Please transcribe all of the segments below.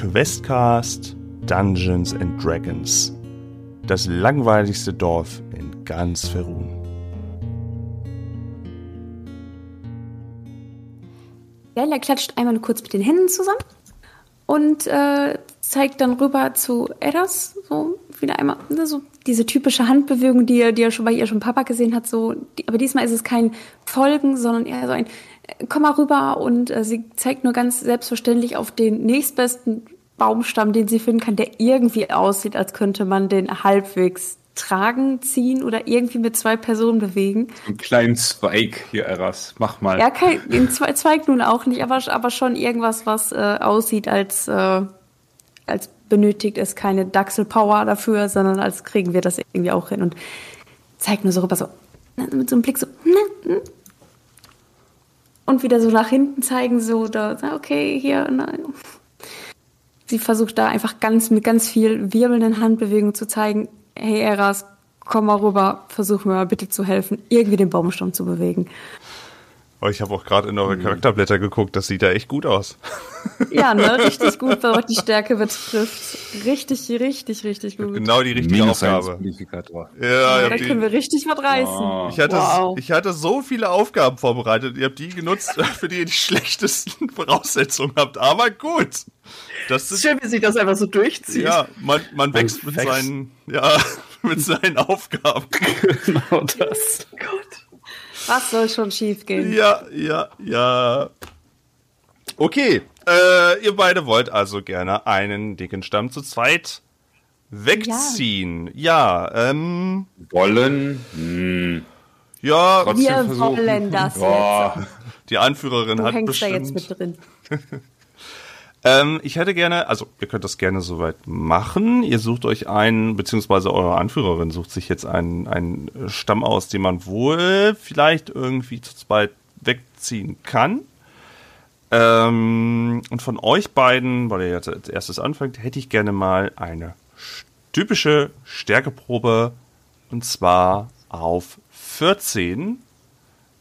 Questcast Dungeons and Dragons. Das langweiligste Dorf in ganz Ferun. Leila klatscht einmal kurz mit den Händen zusammen und äh, zeigt dann rüber zu Eras, so wieder einmal, ne, so diese typische Handbewegung, die er, die er schon bei ihr schon Papa gesehen hat, so, die, aber diesmal ist es kein Folgen, sondern eher so ein, äh, komm mal rüber und äh, sie zeigt nur ganz selbstverständlich auf den nächstbesten Baumstamm, den sie finden kann, der irgendwie aussieht, als könnte man den halbwegs tragen, ziehen oder irgendwie mit zwei Personen bewegen. Einen kleinen Zweig hier, Eras. Mach mal. Ja, kein den Zweig nun auch nicht, aber, aber schon irgendwas, was äh, aussieht, als, äh, als benötigt es keine Dachselpower dafür, sondern als kriegen wir das irgendwie auch hin. Und zeigt nur so rüber, so ne, mit so einem Blick so. Ne, ne. Und wieder so nach hinten zeigen, so, da, okay, hier, nein. Sie versucht da einfach ganz mit ganz viel wirbelnden Handbewegungen zu zeigen, hey Eras, komm mal rüber, versuch mir mal bitte zu helfen, irgendwie den Baumstamm zu bewegen. Oh, ich habe auch gerade in eure Charakterblätter geguckt, das sieht da echt gut aus. Ja, ne, richtig gut, was die Stärke betrifft. Richtig, richtig, richtig gut. Genau die richtige Minus Aufgabe. Ja, Ja, da können wir richtig was reißen. Oh. ich, hatte, Wow. ich hatte so viele Aufgaben vorbereitet. Ihr habt die genutzt, für die ihr die schlechtesten Voraussetzungen habt. Aber gut. Das Es ist schön, wie sich das einfach so durchzieht. ja, man, man wächst mit wächst. seinen, ja, mit seinen Aufgaben. Genau das. Gott. Was soll schon schief gehen? Ja, ja, ja. Okay, äh, ihr beide wollt also gerne einen dicken Stamm zu zweit wegziehen. Ja, ähm, Wollen. Hm. ja, Trotzdem Wir versuchen. wollen das Boah. die Anführerin Du hat hängst da bestimmt. jetzt mit drin. Ähm, ich hätte gerne, also ihr könnt das gerne soweit machen. Ihr sucht euch einen, beziehungsweise eure Anführerin sucht sich jetzt einen, einen Stamm aus, den man wohl vielleicht irgendwie zu zweit wegziehen kann. Ähm, und von euch beiden, weil ihr jetzt als erstes anfängt, hätte ich gerne mal eine typische Stärkeprobe und zwar auf 14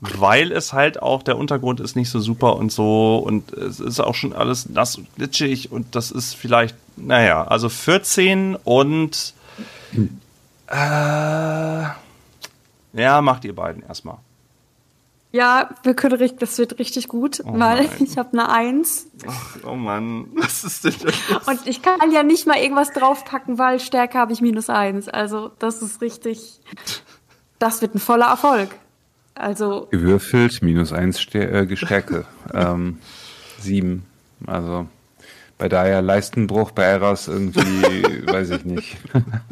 weil es halt auch der Untergrund ist nicht so super und so und es ist auch schon alles nass und glitschig und das ist vielleicht, naja, also 14 und äh, ja, macht ihr beiden erstmal. Ja, wir können richtig, das wird richtig gut, Oh weil nein. ich habe eine Eins Ach, oh Mann, was ist denn das? und ich kann ja nicht mal irgendwas draufpacken, weil Stärke habe ich minus eins. Also das ist richtig, das wird ein voller Erfolg. Also Gewürfelt, minus eins Stär äh, Stärke. ähm, sieben. Also bei daher Leistenbruch bei Eras irgendwie, weiß ich nicht.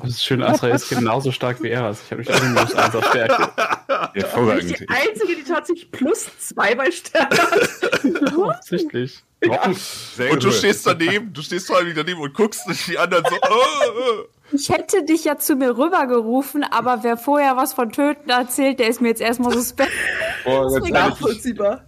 Das ist schön, Asra ist genauso stark wie Eras. Ich habe mich auch in minus 1 auf Stärke. Ich Hervorragend. die Einzige, die tatsächlich plus zwei bei Stärke hat. Offensichtlich. Sehr Und du stehst daneben, du stehst vor allem daneben und guckst die anderen so, oh, oh. Ich hätte dich ja zu mir rübergerufen, aber wer vorher was von Töten erzählt, der ist mir jetzt erstmal suspekt. Boah, ganz ehrlich, Nachvollziehbar.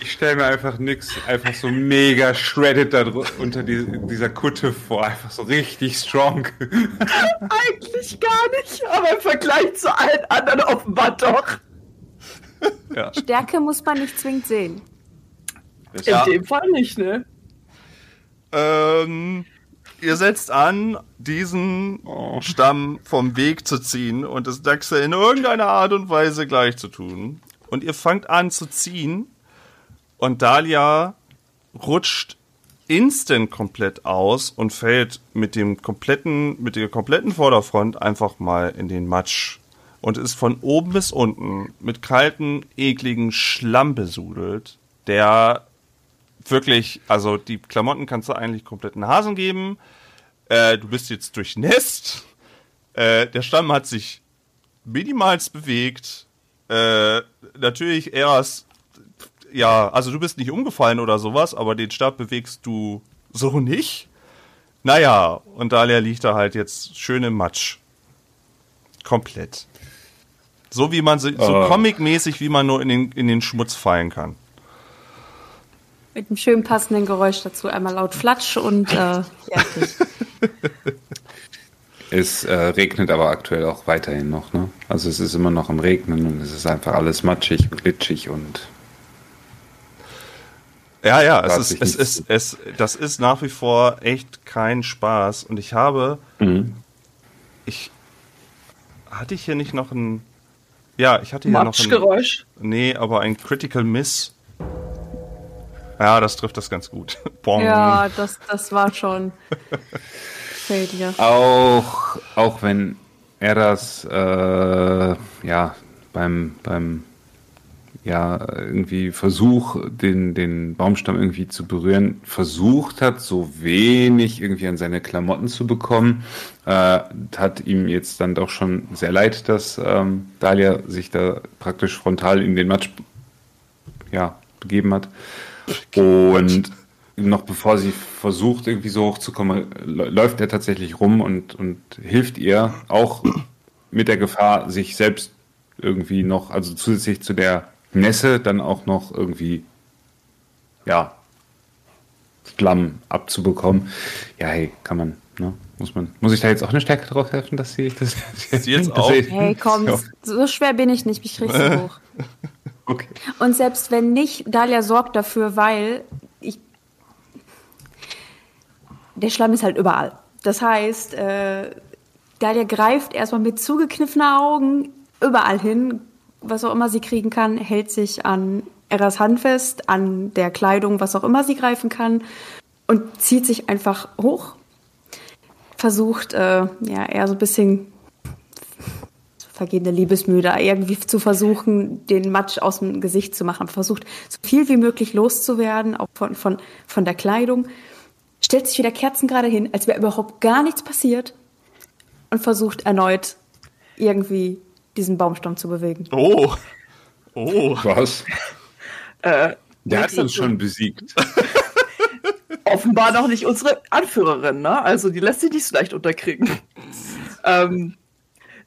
ich stelle mir einfach nix, einfach so mega shredded da unter die, dieser Kutte vor. Einfach so richtig strong. Eigentlich gar nicht, aber im Vergleich zu allen anderen offenbar doch. ja. Stärke muss man nicht zwingend sehen. In Ja. dem Fall nicht, ne? Ähm, ihr setzt an, diesen Stamm vom Weg zu ziehen und das Dachse in irgendeiner Art und Weise gleich zu tun. Und ihr fangt an zu ziehen und Dahlia rutscht instant komplett aus und fällt mit dem kompletten, mit der kompletten Vorderfront einfach mal in den Matsch und ist von oben bis unten mit kalten, ekligen Schlamm besudelt, der wirklich, also die Klamotten kannst du eigentlich komplett einen Hasen geben. Äh, du bist jetzt durchnässt. Äh, der Stamm hat sich minimals bewegt. Äh, natürlich erst, ja, also du bist nicht umgefallen oder sowas, aber den Stab bewegst du so nicht. Naja, und Dalia liegt da halt jetzt schön im Matsch. Komplett. So wie man, so, so Oh. comic-mäßig, wie man nur in den, in den Schmutz fallen kann. Mit einem schön passenden Geräusch dazu. Einmal laut Flatsch und äh, fertig. Es äh, regnet aber aktuell auch weiterhin noch, ne? Also es ist immer noch am Regnen und es ist einfach alles matschig und glitschig und Ja, ja, es ist, es ist, es, das ist nach wie vor echt kein Spaß. Und ich habe, Mhm. ich, hatte ich hier nicht noch ein, ja, ich hatte hier noch ein, Matschgeräusch. nee, aber ein Critical Miss. Ja, das trifft das ganz gut. Bong. Ja, das, das war schon. Failure. Auch, auch wenn er das äh, ja beim, beim ja, irgendwie Versuch, den, den Baumstamm irgendwie zu berühren, versucht hat, so wenig irgendwie an seine Klamotten zu bekommen. Äh, hat ihm jetzt dann doch schon sehr leid, dass ähm, Dahlia sich da praktisch frontal in den Matsch ja, begeben hat. Und noch bevor sie versucht, irgendwie so hochzukommen, lä- läuft er tatsächlich rum und, und hilft ihr auch mit der Gefahr, sich selbst irgendwie noch, also zusätzlich zu der Nässe, dann auch noch irgendwie, ja, Schlamm abzubekommen. Ja, hey, kann man, ne? Muss man, muss ich da jetzt auch eine Stärke drauf helfen, dass sie, dass Sie jetzt dass auch? Hey, komm, so schwer bin ich nicht, mich kriegst du hoch. Okay. Und selbst wenn nicht, Dalia sorgt dafür, weil ich. Der Schlamm ist halt überall. Das heißt, äh, Dalia greift erstmal mit zugekniffenen Augen überall hin, was auch immer sie kriegen kann, hält sich an Eras Hand fest, an der Kleidung, was auch immer sie greifen kann und zieht sich einfach hoch. Versucht, äh, ja, eher so ein bisschen vergehende Liebesmüde, irgendwie zu versuchen, den Matsch aus dem Gesicht zu machen. Versucht, so viel wie möglich loszuwerden, auch von, von, von der Kleidung. Stellt sich wieder Kerzen gerade hin, als wäre überhaupt gar nichts passiert und versucht erneut irgendwie diesen Baumstamm zu bewegen. Oh. Oh. Was? Äh, Der hat uns schon besiegt. offenbar noch nicht unsere Anführerin, ne? Also die lässt sich nicht so leicht unterkriegen. ähm,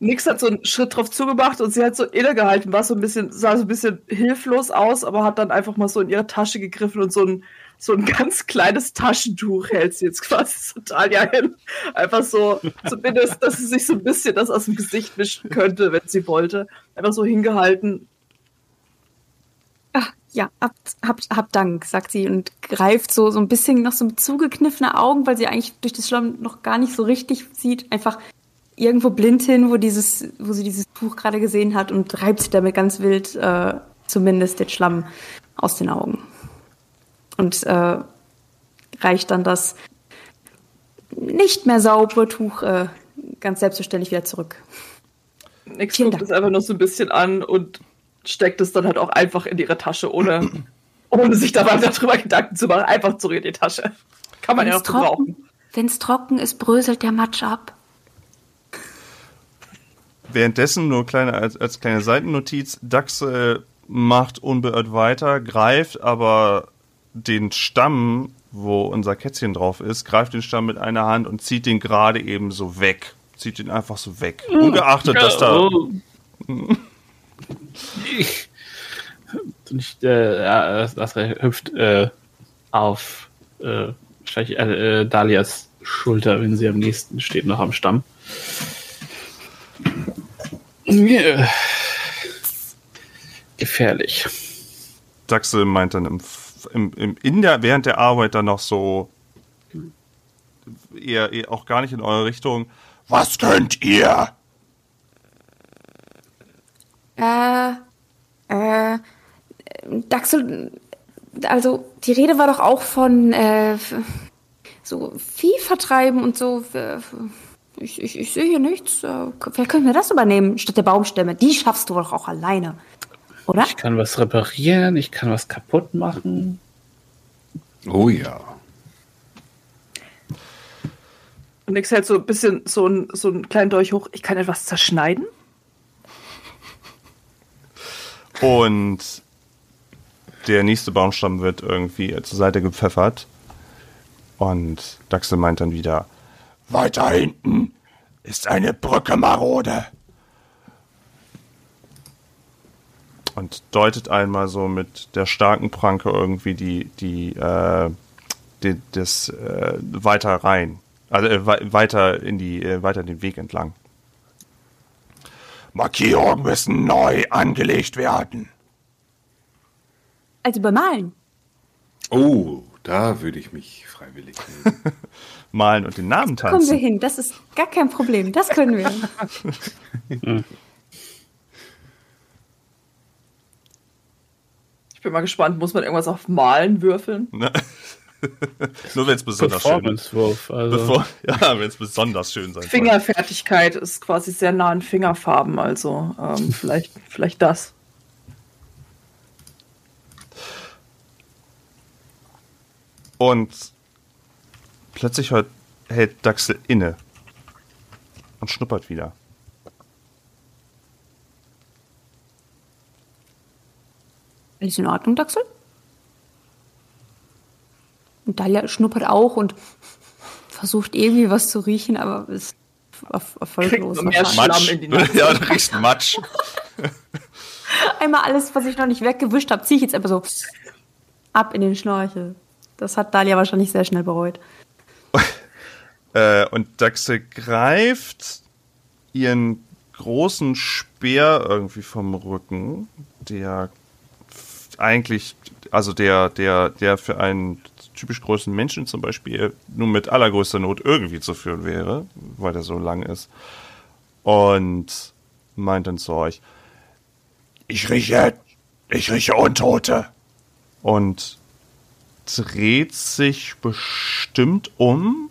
Nix hat so einen Schritt drauf zugemacht und sie hat so innegehalten, war so ein bisschen, sah so ein bisschen hilflos aus, aber hat dann einfach mal so in ihre Tasche gegriffen und so ein, so ein ganz kleines Taschentuch hält sie jetzt quasi total ja hin. Einfach so, zumindest, dass sie sich so ein bisschen das aus dem Gesicht wischen könnte, wenn sie wollte. Einfach so hingehalten. Ach, ja, habt, habt, habt Dank, sagt sie und greift so, so ein bisschen noch so mit zugekniffene Augen, weil sie eigentlich durch das Schlamm noch gar nicht so richtig sieht, einfach irgendwo blind hin, wo dieses, wo sie dieses Tuch gerade gesehen hat und reibt sich damit ganz wild äh, zumindest den Schlamm aus den Augen. Und äh, reicht dann das nicht mehr saubere Tuch äh, ganz selbstverständlich wieder zurück. Nix guckt es einfach nur so ein bisschen an und steckt es dann halt auch einfach in ihre Tasche, ohne, ohne sich da weiter drüber Gedanken zu machen. Einfach zurück in die Tasche. Kann man ja Wenn's noch gebrauchen. trocken, wenn's trocken ist, bröselt der Matsch ab. Währenddessen nur kleine, als, als kleine Seitennotiz, Daxe macht unbeirrt weiter, greift aber den Stamm, wo unser Kätzchen drauf ist, greift den Stamm mit einer Hand und zieht den gerade eben so weg. Zieht ihn einfach so weg. Ungeachtet, dass da. Oh. Ich, nicht, äh, ja, das, hüpft äh, auf äh, äh, äh, Dalias Schulter, wenn sie am nächsten steht, noch am Stamm. Yeah. Gefährlich. Daxe meint dann im, im, im, in der, während der Arbeit dann noch so eher, eher auch gar nicht in eure Richtung. Was könnt ihr? Äh, äh, Daxel, also die Rede war doch auch von äh, so Vieh vertreiben und so. Äh, Ich, ich, ich sehe hier nichts. Äh, Vielleicht können wir das übernehmen statt der Baumstämme. Die schaffst du doch auch alleine. Oder? Ich kann was reparieren, ich kann was kaputt machen. Oh ja. Und Nix hält so ein bisschen so, ein, so einen kleinen Dolch hoch. Ich kann etwas zerschneiden. Und der nächste Baumstamm wird irgendwie zur Seite gepfeffert. Und Daxel meint dann wieder, weiter hinten ist eine Brücke marode. Und deutet einmal so mit der starken Pranke irgendwie die, die, äh, die das äh, weiter rein. Also äh, wei- weiter in die, äh, weiter den Weg entlang. Markierungen müssen neu angelegt werden. Also bemalen. Oh, da würde ich mich freiwillig nehmen. Malen und den Namen Kommen wir tanzen. hin, das ist gar kein Problem, das können wir. Ich bin mal gespannt, muss man irgendwas auf Malen würfeln? Ne? Nur wenn es besonders schön ist. Also, Bevor, ja, wenn es besonders schön sein soll. Fingerfertigkeit ist quasi sehr nah an Fingerfarben, also ähm, vielleicht, vielleicht das. Und plötzlich hört, hält Daxel inne und schnuppert wieder. Alles in Ordnung, Daxel? Und Dalia schnuppert auch und versucht irgendwie was zu riechen, aber ist erf- erfolglos. Nase. ja, du riechst Matsch. Einmal alles, was ich noch nicht weggewischt habe, ziehe ich jetzt einfach so ab in den Schnorchel. Das hat Dalia wahrscheinlich sehr schnell bereut. Äh, und Daxel greift ihren großen Speer irgendwie vom Rücken, der eigentlich, also der, der, der für einen typisch großen Menschen zum Beispiel nur mit allergrößter Not irgendwie zu führen wäre, weil der so lang ist. Und meint dann zu euch, ich rieche, ich rieche Untote. Und dreht sich bestimmt um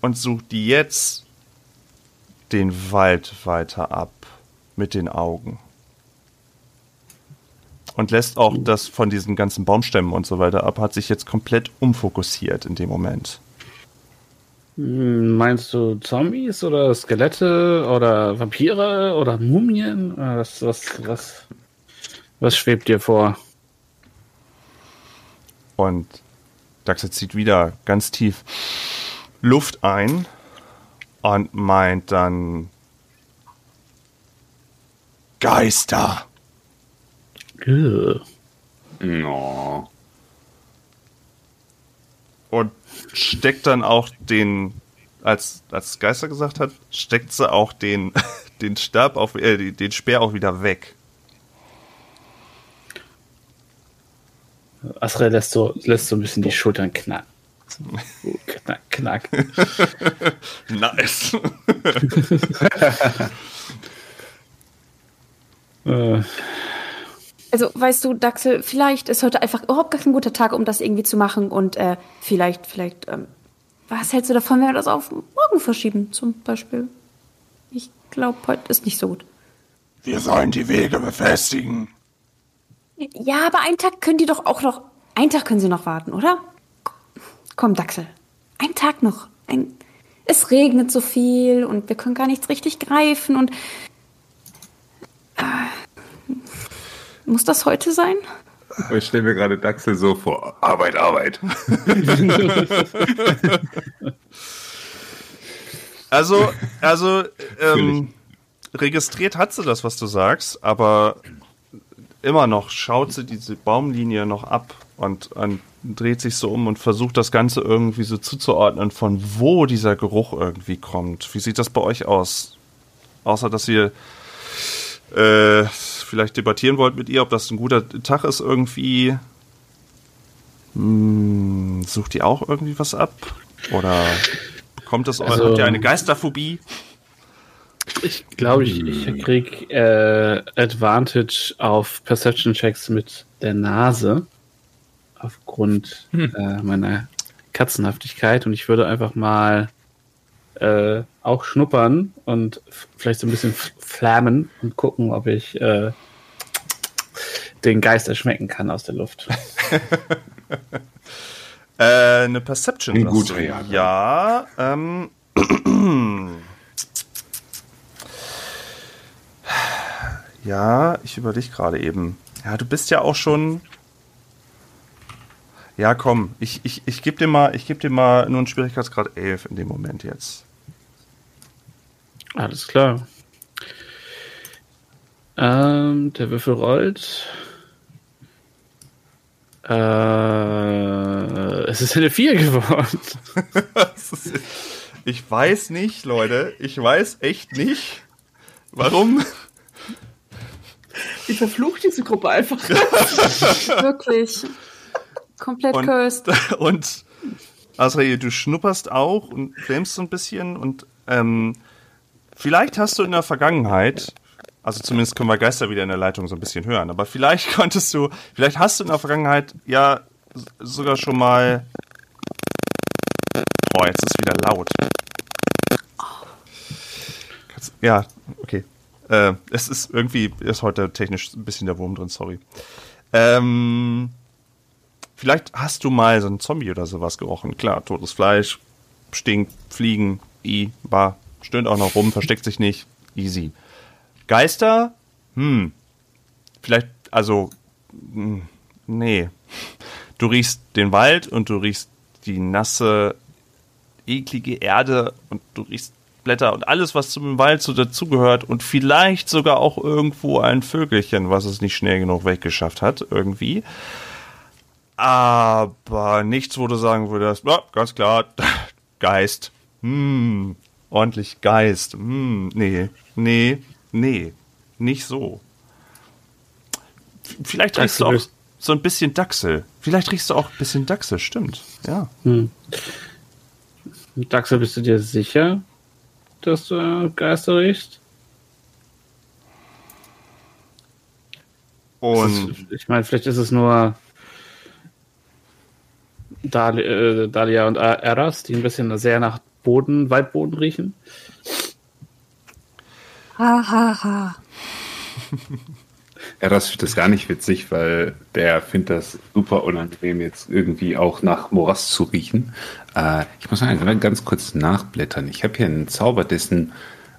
und sucht jetzt den Wald weiter ab mit den Augen. Und lässt auch das von diesen ganzen Baumstämmen und so weiter ab, hat sich jetzt komplett umfokussiert in dem Moment. Hm, Meinst du Zombies oder Skelette oder Vampire oder Mumien? Äh, Was, was, was, was schwebt dir vor? Und Daxel zieht wieder ganz tief Luft ein und meint dann Geister. No. Und steckt dann auch den, als, als Geister gesagt hat, steckt sie auch den, den Stab auf, äh, den Speer auch wieder weg. Asriel lässt so, lässt so ein bisschen die Schultern knacken. Knack, knack. Nice. äh, Also, weißt du, Daxel, vielleicht ist heute einfach überhaupt gar kein guter Tag, um das irgendwie zu machen und äh, vielleicht, vielleicht, ähm, was hältst du davon, wenn wir das auf morgen verschieben, zum Beispiel? Ich glaube, heute ist nicht so gut. Wir sollen die Wege befestigen. Ja, aber einen Tag können die doch auch noch, einen Tag können sie noch warten, oder? Komm, Daxel, einen Tag noch. Ein, es regnet so viel und wir können gar nichts richtig greifen und äh, muss das heute sein? Ich stelle mir gerade Daxel so vor. Arbeit, Arbeit. Also, also, ähm, registriert hat sie das, was du sagst, aber immer noch schaut sie diese Baumlinie noch ab und, und dreht sich so um und versucht das Ganze irgendwie so zuzuordnen, von wo dieser Geruch irgendwie kommt. Wie sieht das bei euch aus? Außer, dass ihr äh, vielleicht debattieren wollt mit ihr, ob das ein guter Tag ist irgendwie. Hm, sucht ihr auch irgendwie was ab? Oder bekommt das Also- habt ihr eine Geisterphobie? ich glaube, ich, ich krieg äh, Advantage auf Perception Checks mit der Nase aufgrund äh, meiner Katzenhaftigkeit und ich würde einfach mal äh, auch schnuppern und vielleicht so ein bisschen flammen und gucken, ob ich äh, den Geist erschmecken kann aus der Luft. Äh, eine Perception. Ein du. Jahr, Ja, ähm. ja, ich überlege gerade eben. Ja, du bist ja auch schon. Ja, komm, ich, ich, ich gebe dir mal, ich gebe dir mal nur einen Schwierigkeitsgrad 11 in dem Moment jetzt. Alles klar. Ähm, der Würfel rollt. Äh, es ist eine 4 geworden. Ich weiß nicht, Leute, ich weiß echt nicht, warum. Die verflucht diese Gruppe einfach. Wirklich. Komplett und, cursed. Und Azrael, du schnupperst auch und filmst so ein bisschen und ähm, vielleicht hast du in der Vergangenheit, also zumindest können wir Geister wieder in der Leitung so ein bisschen hören, aber vielleicht konntest du, vielleicht hast du in der Vergangenheit ja sogar schon mal. Boah, jetzt ist wieder laut. Ja, okay. Äh, es ist irgendwie, ist heute technisch ein bisschen der Wurm drin, sorry. Ähm, vielleicht hast du mal so einen Zombie oder sowas gerochen. Klar, totes Fleisch, stinkt, Fliegen, i, bar, stöhnt auch noch rum, versteckt sich nicht, easy. Geister, hm, vielleicht, also, hm, nee. Du riechst den Wald und du riechst die nasse, eklige Erde und du riechst Blätter und alles, was zum Wald so dazugehört und vielleicht sogar auch irgendwo ein Vögelchen, was es nicht schnell genug weggeschafft hat, irgendwie. Aber nichts, wo du sagen würdest, ja, ganz klar, Geist. Hm, ordentlich Geist. Hm, nee, nee, nee, nicht so. Vielleicht riechst du auch Dachsel. so ein bisschen Dachsel. Vielleicht riechst du auch ein bisschen Dachsel, stimmt. Ja. Daxel, bist du dir sicher, dass du Geister riechst? Und ist- ich meine, vielleicht ist es nur Dali äh, Dahlia und Eras, die ein bisschen sehr nach Boden, Waldboden riechen. Ha, ha, ha. Ja, das findet das gar nicht witzig, weil der findet das super unangenehm, jetzt irgendwie auch nach Morast zu riechen. Äh, ich muss mal ganz kurz nachblättern. Ich habe hier einen Zauber, dessen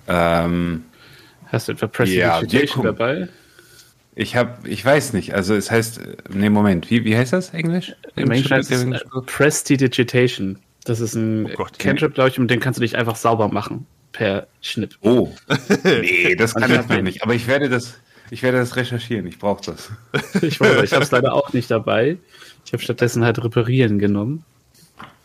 ähm, Hast du etwa Ja, Prestidigitation Wirkung. dabei? Ich habe, ich weiß nicht, also es heißt, nee, Moment, wie, wie heißt das Englisch? Im Englischen heißt es äh, Prestidigitation. Das ist ein Oh Gott. Cantrip, glaube ich, und den kannst du dich einfach sauber machen. Per Schnipp. Oh, nee, das kann ich noch nicht. Aber ich werde das, ich werde das recherchieren. Ich brauche das. Ich weiß, ich habe es leider auch nicht dabei. Ich habe stattdessen halt reparieren genommen.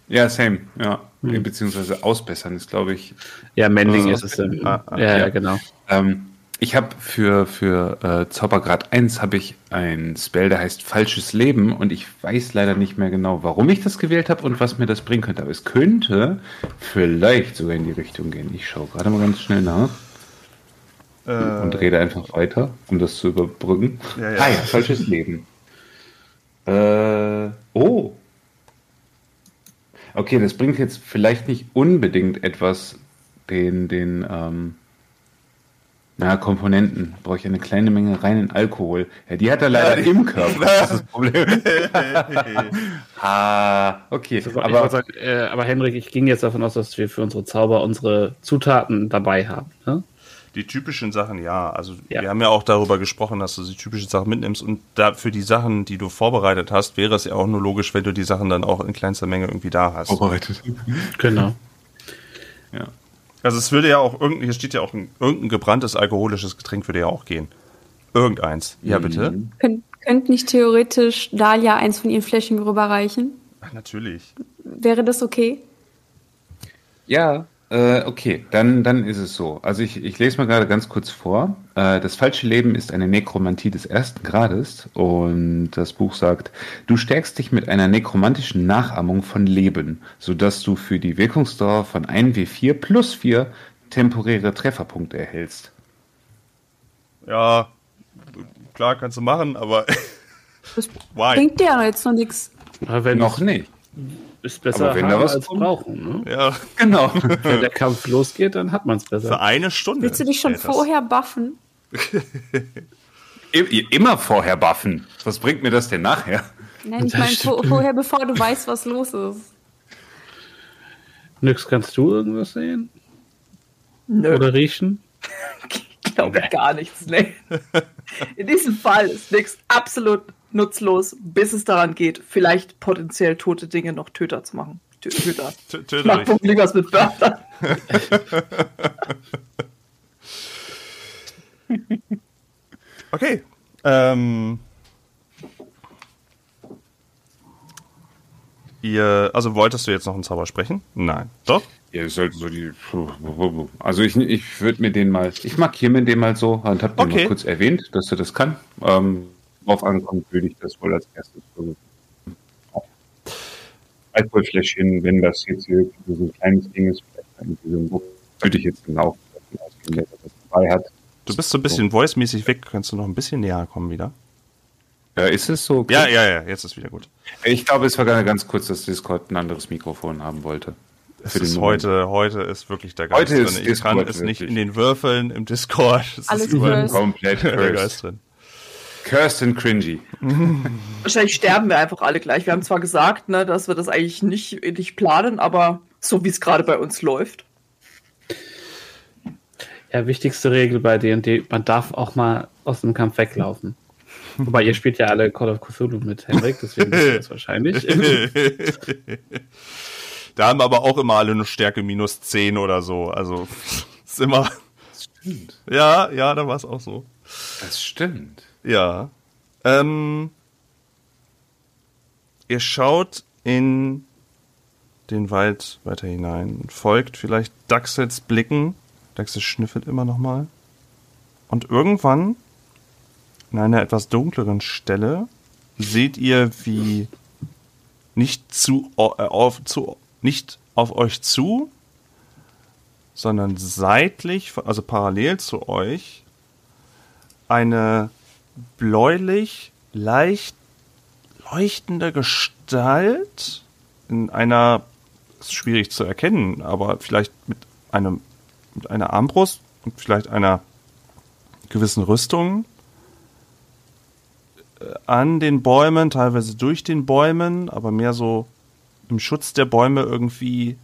Ja, same. Ja, beziehungsweise ausbessern ist, glaube ich. Ja, Mending ist es. Ah, ah, ja, ja, ja. genau. Ähm, ich habe für, für äh, Zaubergrad 1 habe ich ein Spell, der heißt Falsches Leben und ich weiß leider nicht mehr genau, warum ich das gewählt habe und was mir das bringen könnte. Aber es könnte vielleicht sogar in die Richtung gehen. Ich schaue gerade mal ganz schnell nach äh, und rede einfach weiter, um das zu überbrücken. Ja, ja. Ah ja, Falsches Leben. Äh, oh. Okay, das bringt jetzt vielleicht nicht unbedingt etwas, den, den, ähm, na, Komponenten. Brauche ich eine kleine Menge reinen Alkohol. Ja, die hat er leider im Körper. Das ist das Problem. ah, okay. Wollte Aber sagen, äh, aber Henrik, ich ging jetzt davon aus, dass wir für unsere Zauber unsere Zutaten dabei haben. Ne? Die typischen Sachen, ja. Also Ja. wir haben ja auch darüber gesprochen, dass du die typischen Sachen mitnimmst und da für die Sachen, die du vorbereitet hast, wäre es ja auch nur logisch, wenn du die Sachen dann auch in kleinster Menge irgendwie da hast. vorbereitet. Genau. Ja. Also es würde ja auch irgendein, hier steht ja auch ein, irgendein gebranntes alkoholisches Getränk würde ja auch gehen. Irgendeins. Ja, bitte. Könnt, könnt nicht theoretisch Dahlia eins von ihren Fläschchen rüberreichen? Ach, natürlich. Wäre das okay? Ja, äh, okay, dann, dann ist es so. Also ich, ich lese mal gerade ganz kurz vor. Äh, das falsche Leben ist eine Nekromantie des ersten Grades und das Buch sagt, du stärkst dich mit einer nekromantischen Nachahmung von Leben, sodass du für die Wirkungsdauer von 1W4 plus 4 temporäre Trefferpunkte erhältst. Ja, klar kannst du machen, aber Das why? bringt dir jetzt noch nichts. Aber Noch nicht. Ist besser wenn haben was als kommt- brauchen. Ne? Ja, Genau. Wenn der Kampf losgeht, dann hat man es für besser. eine Stunde. Willst du dich schon vorher buffen? Immer vorher buffen. Was bringt mir das denn nachher? Nein, ich meine vorher, bevor du weißt, was los ist. Nix, kannst du irgendwas sehen? Nö, Oder riechen? ich glaube gar nichts. Nee. In diesem Fall ist nichts absolut nutzlos, bis es daran geht, vielleicht potenziell tote Dinge noch Töter zu machen. Tö- Töter. T- Ich mach mit Wörtern. Okay. Ähm, ihr, also wolltest du jetzt noch einen Zauber sprechen? Nein. Doch? Ja, das sollte so die. Also ich, ich würde mir den mal. Ich markiere mir den mal so und habe den Okay. mal kurz erwähnt, dass er das kann. Ähm, drauf ankommt, würde ich das wohl als erstes versuchen. Alkoholfläschchen, wenn das jetzt hier so ein kleines Ding ist, vielleicht irgendwie so ein Buch, würde ich jetzt genau ausgehen, dass er das dabei hat. Du bist so ein bisschen voice-mäßig weg. Kannst du noch ein bisschen näher kommen wieder? Ja, ist es so? Ja, ja, ja, jetzt ist wieder gut. Ich glaube, es war gerade ganz kurz, dass Discord ein anderes Mikrofon haben wollte. Es ist heute, heute ist wirklich der Heute Geist ist drin. Ich kann Discord es nicht wirklich. in den Würfeln im Discord. Es Alles ist. Komplett der. Geist drin. Cursed and cringy. Wahrscheinlich sterben wir einfach alle gleich. Wir haben zwar gesagt, ne, dass wir das eigentlich nicht, nicht planen, aber so wie es gerade bei uns läuft. Ja, wichtigste Regel bei D&D, man darf auch mal aus dem Kampf weglaufen. Wobei ihr spielt ja alle Call of Cthulhu mit Henrik, deswegen ihr das wahrscheinlich. da haben aber auch immer alle eine Stärke minus 10 oder so. Also ist immer. Stimmt. Ja, ja, da war es auch so. Das stimmt. Ja. Ähm, ihr schaut in den Wald weiter hinein, folgt vielleicht Daxels Blicken. Daxel schnüffelt immer noch mal. Und irgendwann, in einer etwas dunkleren Stelle, seht ihr, wie nicht zu, äh, auf, zu, nicht auf euch zu, sondern seitlich, also parallel zu euch, eine bläulich, leicht leuchtende Gestalt in einer, ist schwierig zu erkennen, aber vielleicht mit einem, mit einer Armbrust und vielleicht einer gewissen Rüstung äh, an den Bäumen, teilweise durch den Bäumen, aber mehr so im Schutz der Bäume irgendwie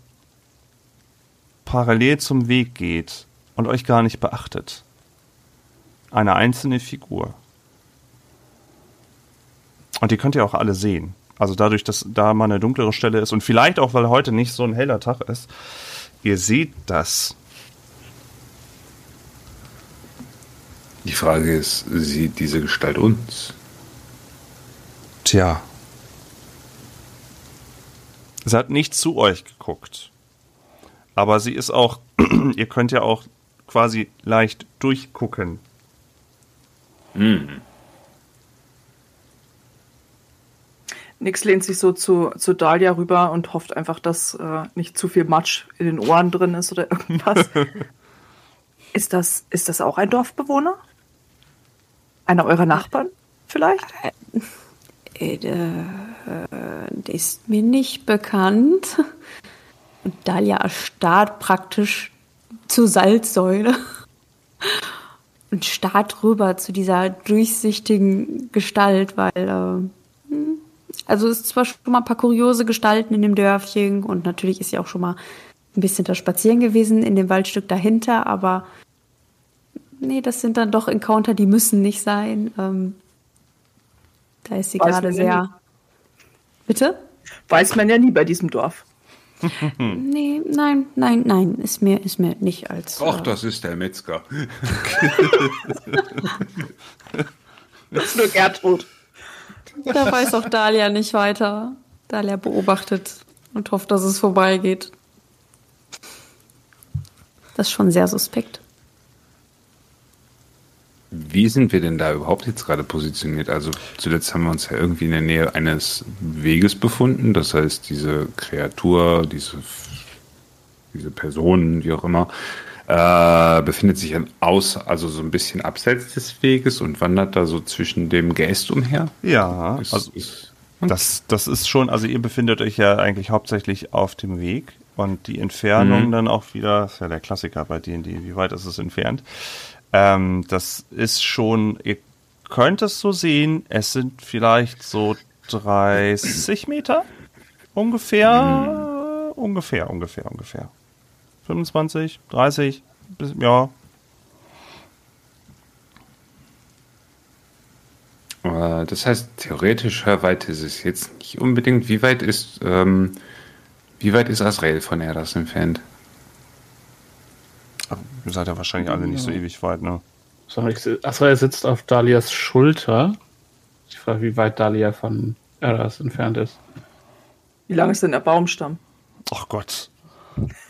parallel zum Weg geht und euch gar nicht beachtet. Eine einzelne Figur. Und die könnt ihr auch alle sehen. Also dadurch, dass da mal eine dunklere Stelle ist und vielleicht auch, weil heute nicht so ein heller Tag ist, ihr seht das. Die Frage ist, sieht diese Gestalt uns? Tja. Sie hat nicht zu euch geguckt. Aber sie ist auch, ihr könnt ja auch quasi leicht durchgucken. Nix lehnt sich so zu, zu Dahlia rüber und hofft einfach, dass äh, nicht zu viel Matsch in den Ohren drin ist oder irgendwas. ist, das, ist das auch ein Dorfbewohner? Einer eurer Nachbarn vielleicht? Äh, äh, der ist mir nicht bekannt. Und Dalia erstarrt praktisch zur Salzsäule und starrt rüber zu dieser durchsichtigen Gestalt, weil, äh, also es ist zwar schon mal ein paar kuriose Gestalten in dem Dörfchen und natürlich ist sie auch schon mal ein bisschen da spazieren gewesen in dem Waldstück dahinter, aber nee, das sind dann doch Encounter, die müssen nicht sein. Ähm, da ist sie Weiß gerade man ja sehr. Bitte? Weiß man ja nie bei diesem Dorf. Nee, nein, nein, nein, ist mir, ist mir nicht als. Och, äh, das ist der Metzger. Das ist nur Gertrud. Da weiß auch Dalia nicht weiter. Dalia beobachtet und hofft, dass es vorbeigeht. Das ist schon sehr suspekt. Wie sind wir denn da überhaupt jetzt gerade positioniert? Also zuletzt haben wir uns ja irgendwie in der Nähe eines Weges befunden. Das heißt, diese Kreatur, diese, diese Person, wie auch immer, äh, befindet sich an aus, also so ein bisschen abseits des Weges und wandert da so zwischen dem Geäst umher. Ja, Ist, also ist, das, das ist schon, also ihr befindet euch ja eigentlich hauptsächlich auf dem Weg und die Entfernung Mhm. dann auch wieder, ist ja der Klassiker bei D&D, wie weit ist es entfernt? Ähm, das ist schon, ihr könnt es so sehen, es sind vielleicht so 30 Meter ungefähr, ungefähr, ungefähr, ungefähr. 25, 30, bis, ja, äh, das heißt, theoretisch wie weit ist es jetzt nicht unbedingt. Wie weit ist, ähm, wie weit ist Asrael von Erdas entfernt? Ihr seid ja wahrscheinlich alle nicht so ewig weit, ne? Er sitzt auf Dalias Schulter. Ich frage, wie weit Dalia von Eras entfernt ist. Wie lang ist denn der Baumstamm? Ach Gott.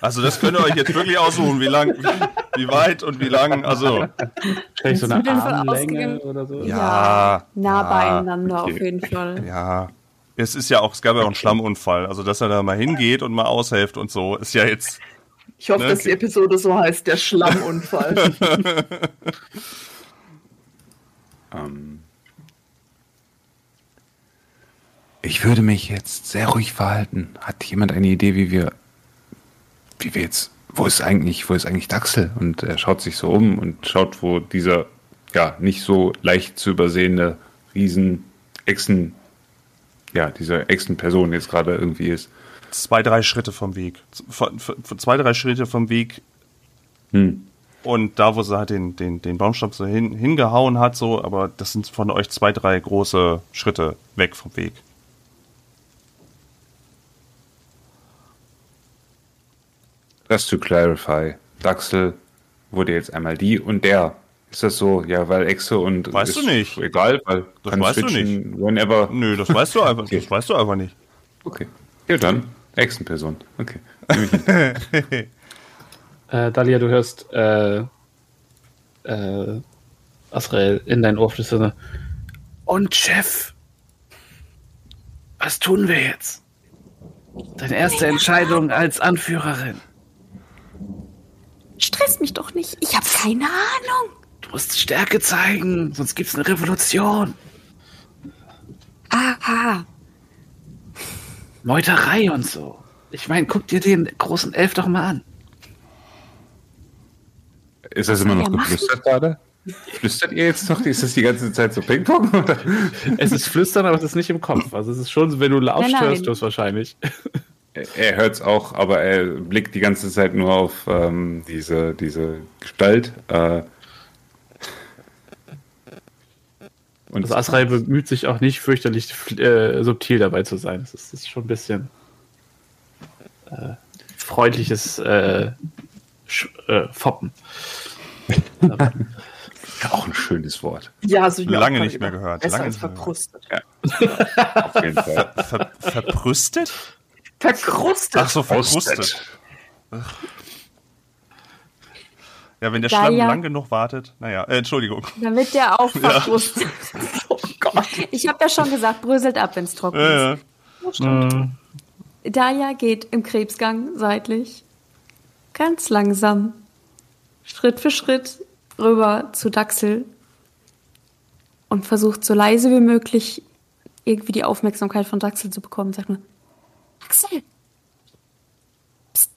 Also das könnt ihr euch jetzt wirklich aussuchen, wie lang, wie weit und wie lang. Also Wahrscheinlich so eine Armlänge oder so. Ja. nah ja, beieinander okay. auf jeden Fall. ja, Es ist ja auch, es gab ja auch einen Schlammunfall. Also, dass er da mal hingeht und mal aushilft und so, ist ja jetzt. Ich hoffe, Ne, dass die. Episode so heißt, der Schlammunfall. Ähm, ich würde mich jetzt sehr ruhig verhalten. Hat jemand eine Idee, wie wir, wie wir jetzt, wo ist eigentlich, wo ist eigentlich Daxel? Und er schaut sich so um und schaut, wo dieser, ja, nicht so leicht zu übersehende Riesen Echsen, ja, diese Echsenperson jetzt gerade irgendwie ist. zwei, drei Schritte vom Weg. Zwei, drei Schritte vom Weg. Hm. Und da, wo sie halt den, den, den Baumstamm so hin, hingehauen hat, so, aber das sind von euch zwei, drei große Schritte weg vom Weg. Just to clarify, Daxel wurde jetzt einmal die und der. Ist das so? Ja, weil Exe und Weißt du nicht. Egal, weil Das kann weißt du switchen Whenever. Nö, das weißt du einfach, Okay. das weißt du einfach nicht. Okay. Ja, dann Echsenperson. Okay. Äh, Dalia, du hörst äh, äh, Asrael in dein Ohr flüstern. Und Chef, was tun wir jetzt? Deine erste Entscheidung als Anführerin. Stress mich doch nicht. Ich habe keine Ahnung. Du musst Stärke zeigen, sonst gibt's eine Revolution. Aha. Meuterei und so. Ich meine, guck dir den großen Elf doch mal an. Ist das immer soll noch er geflüstert gerade? Flüstert ihr jetzt noch? Ist das die ganze Zeit so Ping-Pong? Es ist flüstern, aber es ist nicht im Kopf. Also es ist schon, wenn du lauscht, hörst du es wahrscheinlich. Er hört es auch, aber er blickt die ganze Zeit nur auf ähm, diese, diese Gestalt. Äh, und Also Asrael bemüht sich auch nicht fürchterlich äh, subtil dabei zu sein. Es ist, ist schon ein bisschen äh, freundliches äh, äh, Foppen. auch ein schönes Wort. ja, so Lange nicht mehr gehört. Besser Lange als nicht mehr verkrustet. Auf jeden Fall. Ver, verbrüstet? Verkrustet. Ach so, verkrustet. Ja, wenn der Da Schlamm ja- lang genug wartet. Naja, äh, Entschuldigung. Damit der auch verkrustet. oh Gott. Ich habe ja schon gesagt, bröselt ab, wenn es trocken Ja, ist. ja. Daya geht im Krebsgang seitlich. Ganz langsam. Schritt für Schritt rüber zu Daxel. Und versucht so leise wie möglich irgendwie die Aufmerksamkeit von Daxel zu bekommen. Sagt nur, Daxel! Psst.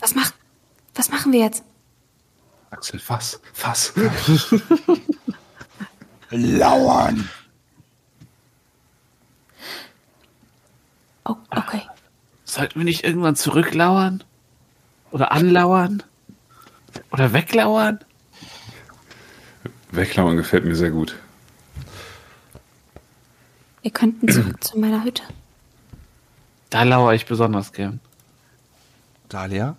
Was, mach, was machen wir jetzt? Axel, fass, fass. Lauern. Oh, okay. Sollten wir nicht irgendwann zurücklauern? Oder anlauern? Oder weglauern? Weglauern gefällt mir sehr gut. Wir könnten zurück zu meiner Hütte. Da lauere ich besonders gern. Dalia?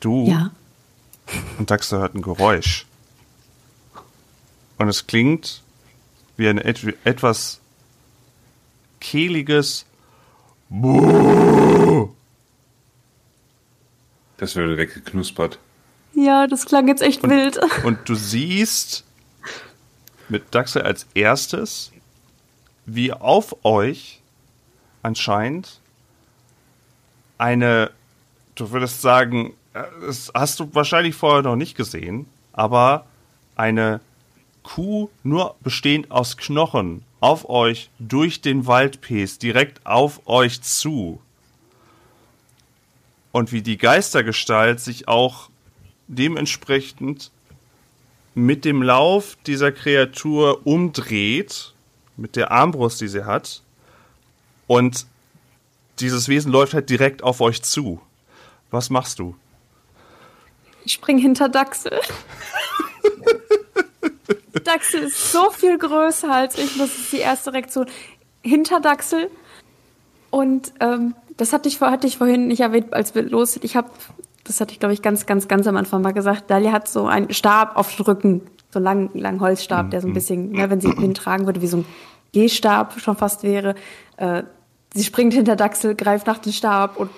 Du Ja. und Daxter hört ein Geräusch. Und es klingt wie ein et etwas kehliges Buh. Das würde weggeknuspert. Ja, das klang jetzt echt wild. Und du siehst mit Daxel als erstes, wie auf euch anscheinend eine, du würdest sagen, äh, das hast du wahrscheinlich vorher noch nicht gesehen, aber eine Kuh nur bestehend aus Knochen auf euch durch den Wald pest, direkt auf euch zu. Und wie die Geistergestalt sich auch dementsprechend mit dem Lauf dieser Kreatur umdreht, mit der Armbrust, die sie hat, und dieses Wesen läuft halt direkt auf euch zu. Was machst du? Ich spring hinter Daxel. Daxel ist so viel größer als ich. Das ist die erste Reaktion. Hinter Daxel. Und ähm, das hatte ich, hatte ich vorhin nicht erwähnt, als wir los sind. Ich habe, das hatte ich, glaube ich, ganz, ganz, ganz am Anfang mal gesagt. Dalia hat so einen Stab auf dem Rücken. So einen langen, langen Holzstab, der so ein bisschen, ne, wenn sie ihn tragen würde, wie so ein Gehstab schon fast wäre. Äh, sie springt hinter Daxel, greift nach dem Stab und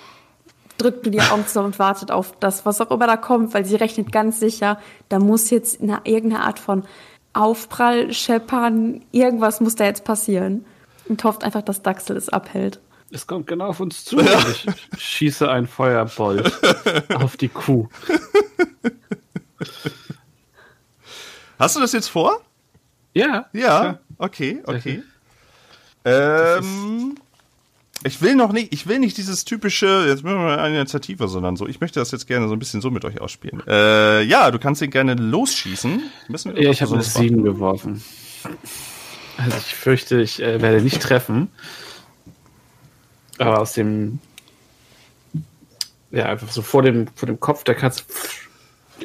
drückt nur die Augen zusammen und wartet auf das, was auch immer da kommt, weil sie rechnet ganz sicher, da muss jetzt eine, irgendeine Art von Aufprall scheppern. Irgendwas muss da jetzt passieren. Und hofft einfach, dass Daxel es abhält. Es kommt genau auf uns zu. Und ich schieße ein Feuerbolt auf die Kuh. Hast du das jetzt vor? Ja. Ja, okay, okay. Ähm, ich will noch nicht, ich will nicht dieses typische, jetzt müssen wir mal eine Initiative, sondern so, ich möchte das jetzt gerne so ein bisschen so mit euch ausspielen. Äh, ja, du kannst ihn gerne losschießen. Müssen wir Ja, ich habe eine irgendwas Besonderes 7 geworfen. Also ich fürchte, ich äh, werde nicht treffen. Aber aus dem. Ja, einfach so vor dem, vor dem Kopf der Katze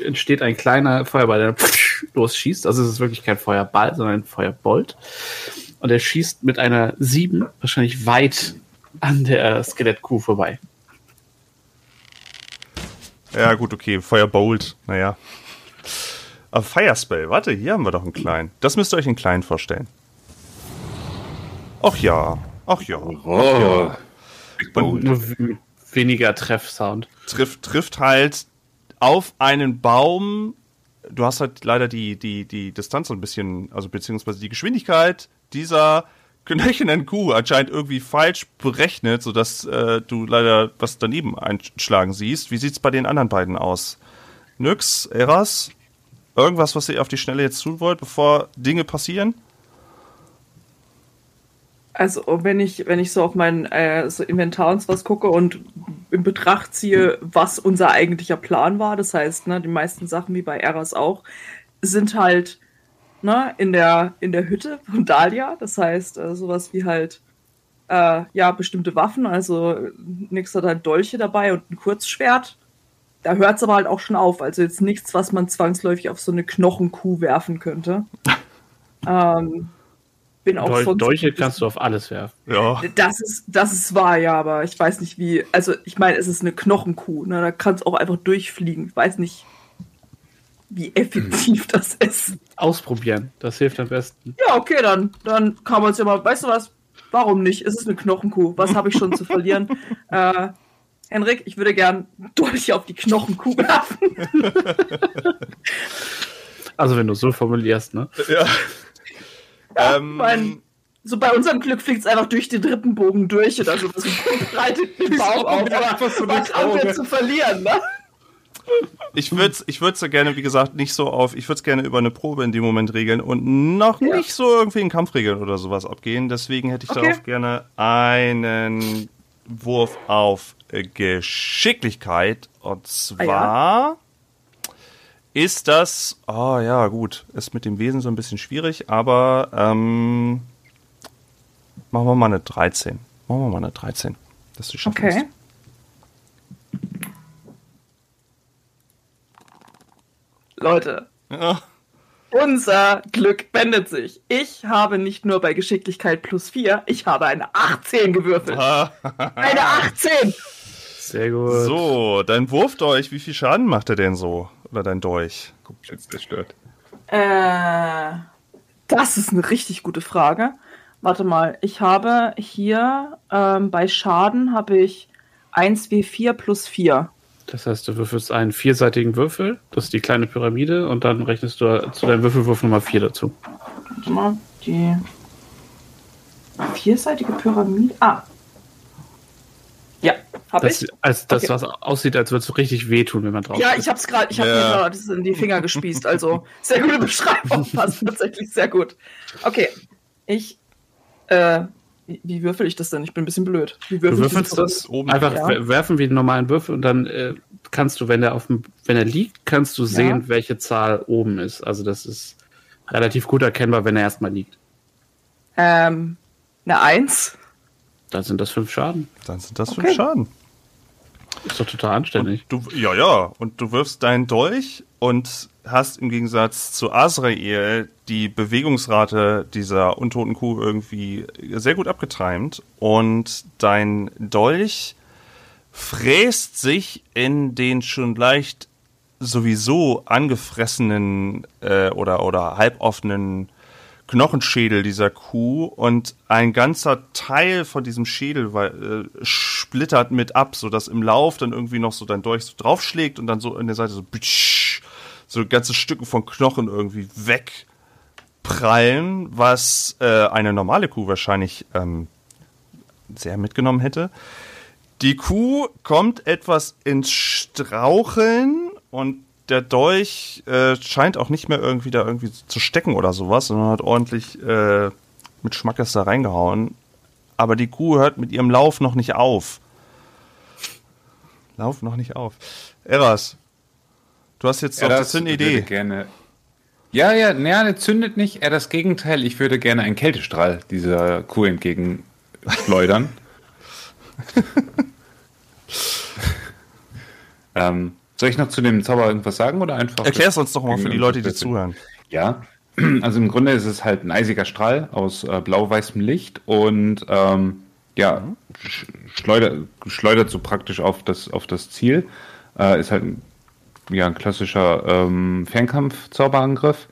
entsteht ein kleiner Feuerball, der losschießt. Also es ist wirklich kein Feuerball, sondern ein Feuerbolt. Und er schießt mit einer 7 wahrscheinlich weit an der Skelettkuh vorbei. Ja, gut, okay. Firebolt, naja. Aber Firespell, warte, hier haben wir doch einen kleinen. Das müsst ihr euch in kleinen vorstellen. Ach ja, ach ja. Oh, Und Nur w- mit weniger Treffsound. trifft, trifft halt auf einen Baum. Du hast halt leider die, die, die Distanz so ein bisschen, also beziehungsweise die Geschwindigkeit dieser knöchernen Kuh anscheinend irgendwie falsch berechnet, sodass äh, du leider was daneben einschlagen siehst. Wie sieht's bei den anderen beiden aus? Nyx, Eras? Irgendwas, was ihr auf die Schnelle jetzt tun wollt, bevor Dinge passieren? Also wenn ich, wenn ich so auf mein äh, so Inventar und was gucke und in Betracht ziehe, was unser eigentlicher Plan war, das heißt, ne, die meisten Sachen wie bei Eras auch, sind halt ne, in der in der Hütte von Dahlia. Das heißt, äh, sowas wie halt äh, ja bestimmte Waffen. Also Nix hat halt Dolche dabei und ein Kurzschwert. Da hört es aber halt auch schon auf. Also jetzt nichts, was man zwangsläufig auf so eine Knochenkuh werfen könnte. ähm, bin auch Dol sonst Dolche kannst du auf alles werfen. Ja. das ist, das ist wahr, ja, aber ich weiß nicht wie. Also, ich meine, es ist eine Knochenkuh, ne? Da kann es auch einfach durchfliegen. Ich weiß nicht, wie effektiv das ist. Ausprobieren, das hilft am besten. Ja, okay, dann, dann kann man es ja mal. Weißt du was? Warum nicht? Es ist eine Knochenkuh. Was habe ich schon zu verlieren? Äh, Henrik, ich würde gern Dolch auf die Knochenkuh werfen. Also wenn du so formulierst, ne? ja. Ja, Ähm, mein, so bei unserem Glück fliegt es einfach durch den dritten Bogen durch oder so. Das breitet den Baum auf. Aber was haben wir zu verlieren, ne? Ich würde es ich würd's ja gerne, wie gesagt, nicht so auf, ich würde es gerne über eine Probe in dem Moment regeln und noch Ja. nicht so irgendwie in Kampfregeln oder sowas abgehen. Deswegen hätte ich Okay. darauf gerne einen Wurf auf Geschicklichkeit. Und zwar ist das, oh ja, gut, ist mit dem Wesen so ein bisschen schwierig, aber ähm, machen wir mal eine 13. Machen wir mal eine 13. Dass du schaffen Okay. Leute, Ja. unser Glück wendet sich. Ich habe nicht nur bei Geschicklichkeit plus 4, ich habe eine 18 gewürfelt. Eine 18! Sehr gut. So, dein Wurfdolch, wie viel Schaden macht er denn so? Oder dein Dolch? jetzt zerstört. Äh, das ist eine richtig gute Frage. Warte mal, ich habe hier ähm, bei Schaden habe ich 1W4 plus 4. Das heißt, du würfelst einen vierseitigen Würfel, das ist die kleine Pyramide, und dann rechnest du zu deinem Würfelwurf Nummer 4 dazu. Warte mal, die vierseitige Pyramide. Ah. Ja, habe Das, ich. als, das Okay. was aussieht, als würde es richtig wehtun, wenn man drauf Ja, ich habe es gerade, ich habe Ja. mir gerade das in die Finger gespießt. Also sehr gute Beschreibung, passt tatsächlich sehr gut. Okay, ich, äh, wie, wie würfel ich das denn? Ich bin ein bisschen blöd. Wie Du würfel ich würfelst das Oben. einfach Ja. we- werfen wie einen normalen Würfel und dann äh, kannst du, wenn der auf dem, wenn er liegt, kannst du sehen, welche Zahl oben ist. Also das ist relativ gut erkennbar, wenn er erstmal liegt. Ähm, eine Eins. Dann sind das fünf Schaden. Dann sind das Okay. fünf Schaden. Ist doch total anständig. Du, ja, ja. Und du wirfst deinen Dolch und hast im Gegensatz zu Azrael die Bewegungsrate dieser untoten Kuh irgendwie sehr gut abgetimt. Und dein Dolch fräst sich in den schon leicht sowieso angefressenen äh, oder, oder halboffenen Knochenschädel dieser Kuh und ein ganzer Teil von diesem Schädel weil, äh, splittert mit ab, sodass im Lauf dann irgendwie noch so dein Dolch so draufschlägt und dann so an der Seite so, bitsch, so ganze Stücken von Knochen irgendwie weg abprallen, was äh, eine normale Kuh wahrscheinlich ähm, sehr mitgenommen hätte. Die Kuh kommt etwas ins Straucheln und der Dolch äh, scheint auch nicht mehr irgendwie da irgendwie zu stecken oder sowas, sondern hat ordentlich äh, mit Schmackes da reingehauen. Aber die Kuh hört mit ihrem Lauf noch nicht auf. Lauf noch nicht auf. Eras, du hast jetzt Ja, doch das eine Idee. Gerne. Ja, ja, naja, der zündet nicht. Eher das Gegenteil. Ich würde gerne einen Kältestrahl dieser Kuh entgegenschleudern. ähm, soll ich noch zu dem Zauber irgendwas sagen oder einfach? Erklär's uns doch mal für die Leute, die zuhören. Ja, also im Grunde ist es halt ein eisiger Strahl aus äh, blau-weißem Licht und ähm, ja, sch schleudert, schleudert so praktisch auf das, auf das Ziel. Äh, ist halt ein, ja, ein klassischer ähm, Fernkampf-Zauberangriff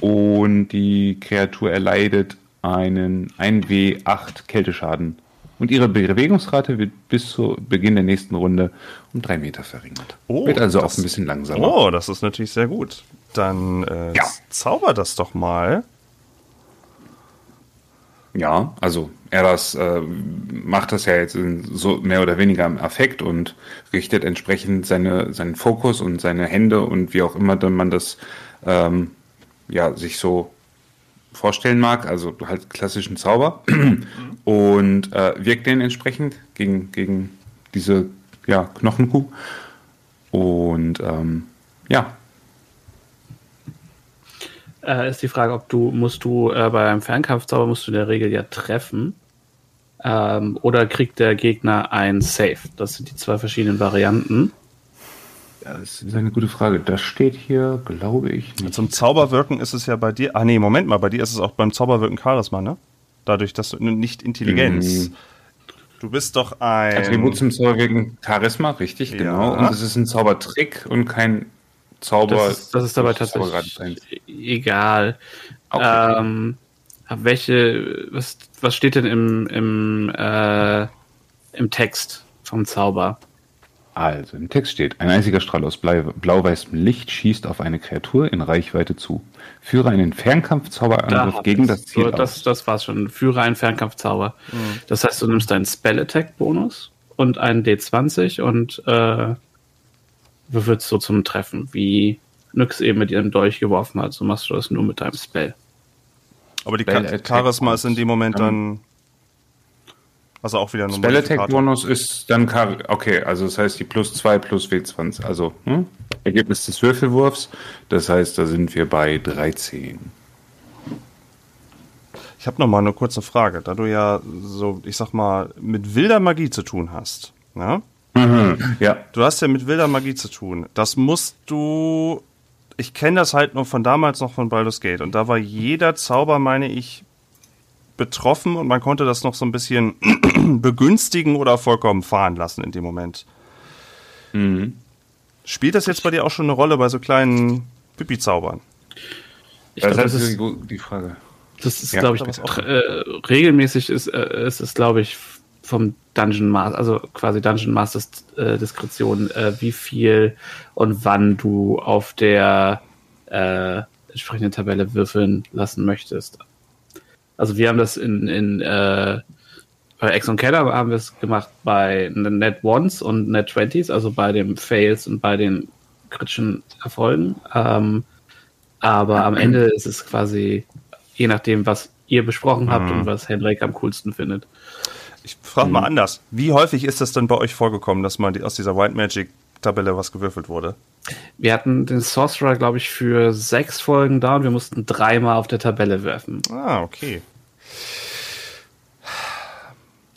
und die Kreatur erleidet einen 1W8 Kälteschaden. Und ihre Bewegungsrate wird bis zu Beginn der nächsten Runde um drei Meter verringert. Oh, wird also das- auch ein bisschen langsamer. Oh, das ist natürlich sehr gut. Dann äh, Ja. zauber das doch mal. Ja, also Eras äh, macht das ja jetzt in so mehr oder weniger im Affekt und richtet entsprechend seine, seinen Fokus und seine Hände und wie auch immer dann man das ähm, ja, sich so vorstellen mag, also halt klassischen Zauber. Und äh, wirkt den entsprechend gegen, gegen diese ja, Knochenkuh. Und ähm, ja, Äh, ist die Frage, ob du, musst du äh, bei einem Fernkampfzauber musst du in der Regel ja treffen. Ähm, oder kriegt der Gegner ein Save? Das sind die zwei verschiedenen Varianten. ja, das ist eine gute Frage. Das steht hier, glaube ich, nicht. Zum Zauberwirken ist es ja bei dir. Ah, nee, Moment mal, bei dir ist es auch beim Zauberwirken Charisma, ne? Dadurch, dass du nicht Intelligenz. Mm. Du bist doch ein. Attribut zum Zauberwirken Charisma, richtig, Ja. genau. Und es ist ein Zaubertrick und kein Zauber. Das ist, das ist dabei tatsächlich eins. egal. Okay. Ähm, welche, was, was steht denn im, im, äh, im Text vom Zauber? Also, im Text steht, ein einziger Strahl aus blau-weißem Licht schießt auf eine Kreatur in Reichweite zu. Führe einen Fernkampfzauberangriff hab gegen das Ziel So, aus. das, das war's schon. Führe einen Fernkampfzauber. Das heißt, du nimmst einen Spell-Attack-Bonus und einen D20 und äh, würfelst so zum Treffen, wie Nyx eben mit ihrem Dolch geworfen hat. So machst du das nur mit deinem Spell. aber die Spell Ka- Charisma ist in dem Moment dann. Also auch wieder ein Spell Attack. Bonus ist dann Char okay, also das heißt die plus 2 plus W20, also hm? Ergebnis des Würfelwurfs. Das heißt, da sind wir bei 13. Ich habe noch mal eine kurze Frage. Da du ja so, ich sag mal, mit wilder Magie zu tun hast. Ne? Ja, Du hast ja mit wilder Magie zu tun. Das musst du. Ich kenne das halt nur von damals noch von Baldur's Gate. Und da war jeder Zauber, meine ich, betroffen und man konnte das noch so ein bisschen begünstigen oder vollkommen fahren lassen in dem Moment. Spielt das jetzt bei dir auch schon eine Rolle bei so kleinen Pipi-Zaubern? Ich das glaube, ist das ist, die, die Frage. das ist Ja, glaube ich, da äh, regelmäßig ist, äh, ist es, glaube ich, vom Dungeon Master, also quasi Dungeon Masters äh, Diskretion, äh, wie viel und wann du auf der äh, entsprechenden Tabelle würfeln lassen möchtest. Also wir haben das in, in äh, bei Exxon Keller haben wir es gemacht bei Net Ones und Net Twenties, also bei den Fails und bei den kritischen Erfolgen. Ähm, aber am Ende ist es quasi je nachdem, was ihr besprochen habt und was Henrik am coolsten findet. Ich frage mal anders. Wie häufig ist das denn bei euch vorgekommen, dass mal die, aus dieser White Magic Tabelle was gewürfelt wurde? Wir hatten den Sorcerer, glaube ich, für sechs Folgen da und wir mussten dreimal auf der Tabelle werfen. Ah, okay.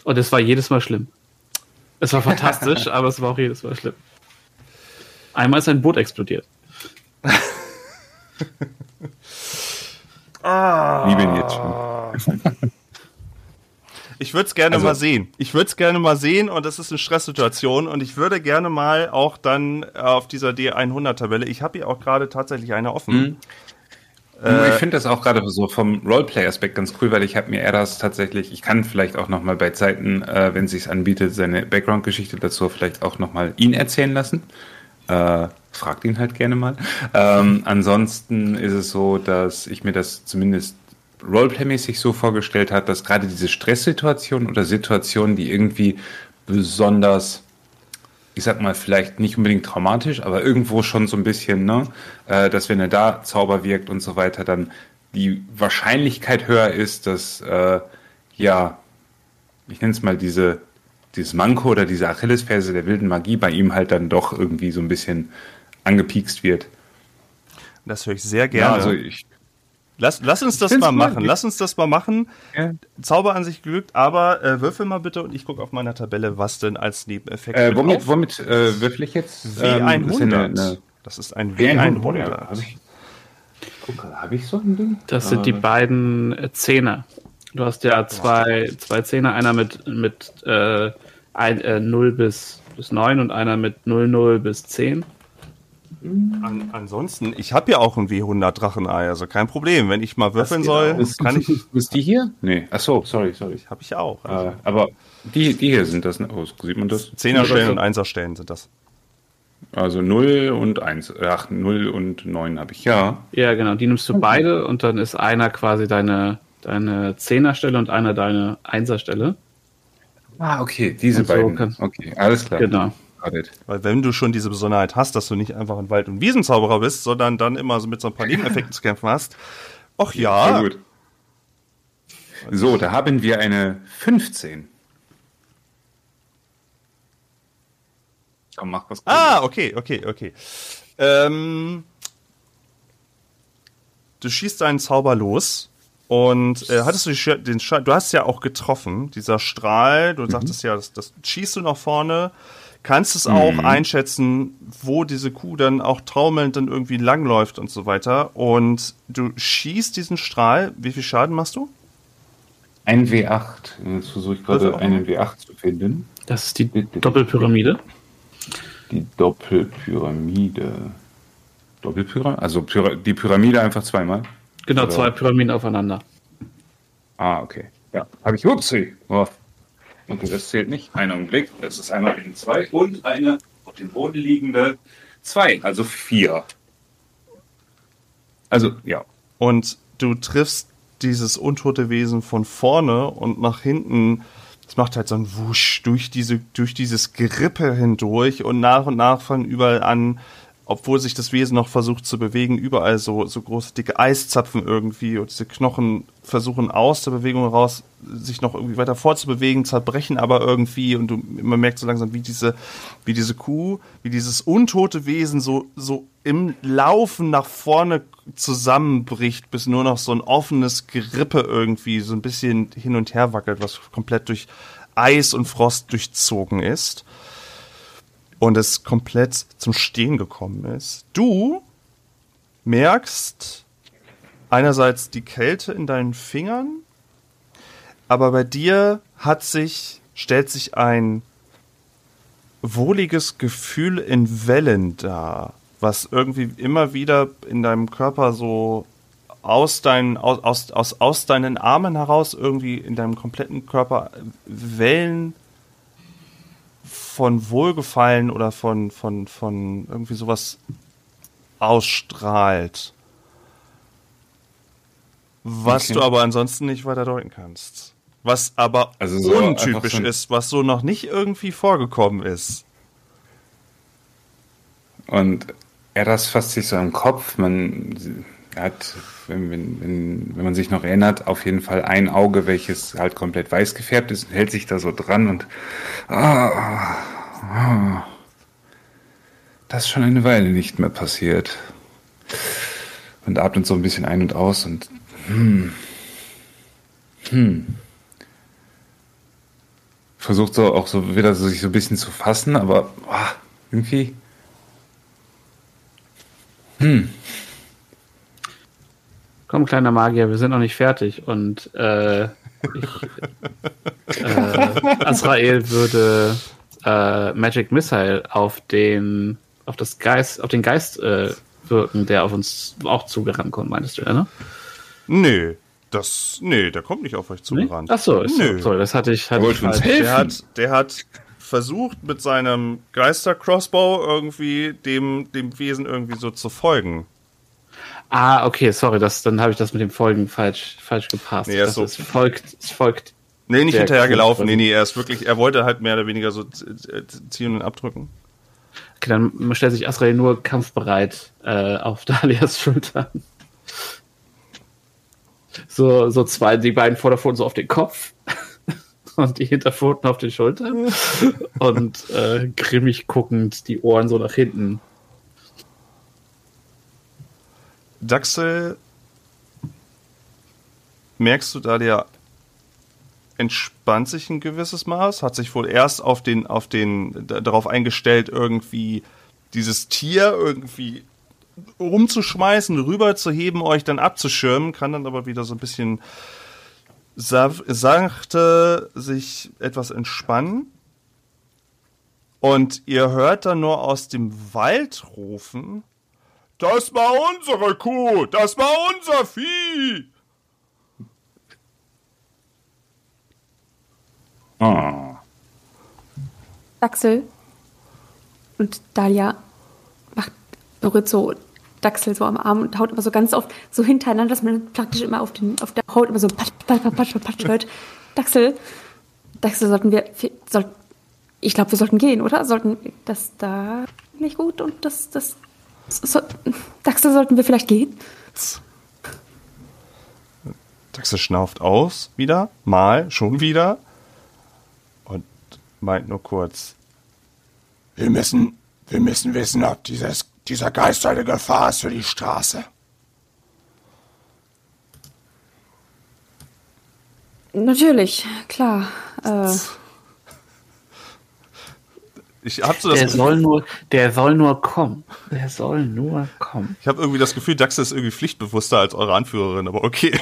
Und es war jedes Mal schlimm. Es war fantastisch, aber es war auch jedes Mal schlimm. Einmal ist ein Boot explodiert. Liebe ihn jetzt schon. Ich würde es gerne Also- mal sehen. Ich würde es gerne mal sehen und das ist eine Stresssituation und ich würde gerne mal auch dann auf dieser D100-Tabelle, ich habe hier auch gerade tatsächlich eine offen. ich finde das auch gerade so vom Roleplay-Aspekt ganz cool, weil ich habe mir Eras tatsächlich, ich kann vielleicht auch nochmal bei Zeiten, äh, wenn es sich anbietet, seine Background-Geschichte dazu vielleicht auch nochmal ihn erzählen lassen. Äh, fragt ihn halt gerne mal. Ähm, ansonsten ist es so, dass ich mir das zumindest Roleplay-mäßig so vorgestellt habe, dass gerade diese Stresssituationen oder Situationen, die irgendwie besonders, ich sag mal, vielleicht nicht unbedingt traumatisch, aber irgendwo schon so ein bisschen, ne, äh, dass wenn er da Zauber wirkt und so weiter, dann die Wahrscheinlichkeit höher ist, dass, äh, ja, ich nenne es mal diese, dieses Manko oder diese Achillesferse der wilden Magie bei ihm halt dann doch irgendwie so ein bisschen angepiekst wird. Das höre ich sehr gerne. Ja, also ich, lass, lass uns das mal machen. Gut. Lass uns das mal machen. Ja. Zauber an sich glückt, aber äh, würfel mal bitte und ich gucke auf meiner Tabelle, was denn als Nebeneffekt äh, Womit, womit äh, würfel ich jetzt? W100. Ähm, das, eine, das ist ein W100. W100. Gucke, habe ich so ein Ding? Das sind die äh. beiden Zehner. Du hast ja zwei, zwei Zehner, einer mit, mit äh, ein, äh, 0 bis, bis 9 und einer mit 0, 0 bis 10. An, ansonsten, ich habe ja auch ein W100 Drachenei, also kein Problem. Wenn ich mal würfeln soll, ist, kann ich. Ist die hier? Nee, ach so, sorry, sorry. Habe ich auch. Also. Äh, aber die, die hier sind das, oh, sieht man das? Zehnerstellen und Einserstellen sind das. Also 0 und 1, ach, 0 und 9 habe ich, ja. Ja, genau, die nimmst du beide und dann ist einer quasi deine, deine Zehnerstelle und einer deine Einserstelle. Ah, okay, diese und beiden. So okay, alles klar. Genau. Weil wenn du schon diese Besonderheit hast, dass du nicht einfach ein Wald- und Wiesenzauberer bist, sondern dann immer so mit so ein paar Nebeneffekten zu kämpfen hast. Ach ja. Gut. So, da haben wir eine 15. Komm, mach was. Cooles. Ah, okay, okay, okay. Ähm, du schießt deinen Zauber los und äh, hattest du den Strahl, du hast ja auch getroffen, dieser Strahl, du mhm. sagtest ja, das, das schießt du nach vorne, kannst es auch mhm. einschätzen, wo diese Kuh dann auch taumelnd dann irgendwie langläuft und so weiter. Und du schießt diesen Strahl, wie viel Schaden machst du? Ein W8. Jetzt versuche ich gerade einen W8 zu finden. Das ist die Doppelpyramide. Die Doppelpyramide. Doppelpyramide? Also Pyra die Pyramide einfach zweimal? Genau, Oder? zwei Pyramiden aufeinander. Ah, okay. Ja, habe ich. Upsi. Oh. Okay, das zählt nicht. Einen Augenblick. Das ist einmal in zwei und eine auf dem Boden liegende zwei, also vier. Also, ja. Und du triffst dieses untote Wesen von vorne und nach hinten. Es macht halt so ein Wusch durch diese, durch dieses Gerippe hindurch und nach und nach fangen überall an, obwohl sich das Wesen noch versucht zu bewegen, überall so, so große, dicke Eiszapfen irgendwie und diese Knochen versuchen aus der Bewegung heraus sich noch irgendwie weiter vorzubewegen, zerbrechen aber irgendwie und du, man merkt so langsam, wie diese, wie diese Kuh, wie dieses untote Wesen so, so im Laufen nach vorne zusammenbricht, bis nur noch so ein offenes Gerippe irgendwie so ein bisschen hin und her wackelt, was komplett durch Eis und Frost durchzogen ist und es komplett zum Stehen gekommen ist. Du merkst einerseits die Kälte in deinen Fingern, aber bei dir hat sich, stellt sich ein wohliges Gefühl in Wellen dar, was irgendwie immer wieder in deinem Körper so aus deinen, aus, aus, aus deinen Armen heraus irgendwie in deinem kompletten Körper Wellen von Wohlgefallen oder von, von, von irgendwie sowas ausstrahlt. Was okay. du aber ansonsten nicht weiter deuten kannst. Was aber also so untypisch so ist, was so noch nicht irgendwie vorgekommen ist. Und er das fasst sich so im Kopf. Man hat, wenn, wenn, wenn, wenn man sich noch erinnert, auf jeden Fall ein Auge, welches halt komplett weiß gefärbt ist, hält sich da so dran und ah, ah, das ist schon eine Weile nicht mehr passiert. Und atmet so ein bisschen ein und aus und hm, hm. Versucht so auch so wieder so, sich so ein bisschen zu fassen, aber ah, irgendwie. Hm komm, kleiner Magier, wir sind noch nicht fertig. Und äh, ich, äh, Azrael würde äh, Magic Missile auf den, auf das Geist, auf den Geist äh, wirken, der auf uns auch zugerannt kommt, meinst du, ne? Nö. Das, nee, der kommt nicht auf euch zugerannt. Nee? Ach so, ist Nö. So, das hatte ich, hatte ich falsch. Der hat, der hat versucht mit seinem Geister-Crossbow irgendwie dem, dem Wesen irgendwie so zu folgen. Ah, okay, sorry, das, dann habe ich das mit dem Folgen falsch, falsch gepasst. Nee, er ist so- es folgt, es folgt. Nee, nicht Der hinterher gelaufen. Kuh- Nee, nee, er ist wirklich, er wollte halt mehr oder weniger so ziehen und abdrücken. Okay, dann stellt sich Asrael nur kampfbereit äh, auf Dalias Schultern. So, so zwei, die beiden Vorderpfoten so auf den Kopf und die Hinterpfoten auf den Schultern und äh, grimmig guckend die Ohren so nach hinten. Daxel, merkst du da, der entspannt sich ein gewisses Maß, hat sich wohl erst auf den, auf den, da- darauf eingestellt, irgendwie dieses Tier irgendwie rumzuschmeißen, rüberzuheben, euch dann abzuschirmen, kann dann aber wieder so ein bisschen sachte sich etwas entspannen. Und ihr hört dann nur aus dem Wald rufen, das war unsere Kuh, das war unser Vieh. Ah. Daxel und Dalia macht berührt so Daxel so am Arm und haut immer so ganz oft so hintereinander, dass man praktisch immer auf, den, auf der Haut immer so patsch, patsch, patsch, patsch, hört. Daxel, Daxel sollten wir soll, ich glaube, wir sollten gehen, oder? Sollten das da nicht gut und das, das, so, Daxel, sollten wir vielleicht gehen? Daxel schnauft aus, wieder, mal, schon wieder. Und meint nur kurz. Wir müssen, wir müssen wissen, ob dieses, dieser Geist eine Gefahr ist für die Straße. Natürlich, klar. Äh, Ich habe so das Der Gefühl, soll nur, der soll nur kommen. Der soll nur kommen. ich habe irgendwie das Gefühl, Daxel ist irgendwie pflichtbewusster als eure Anführerin, aber okay.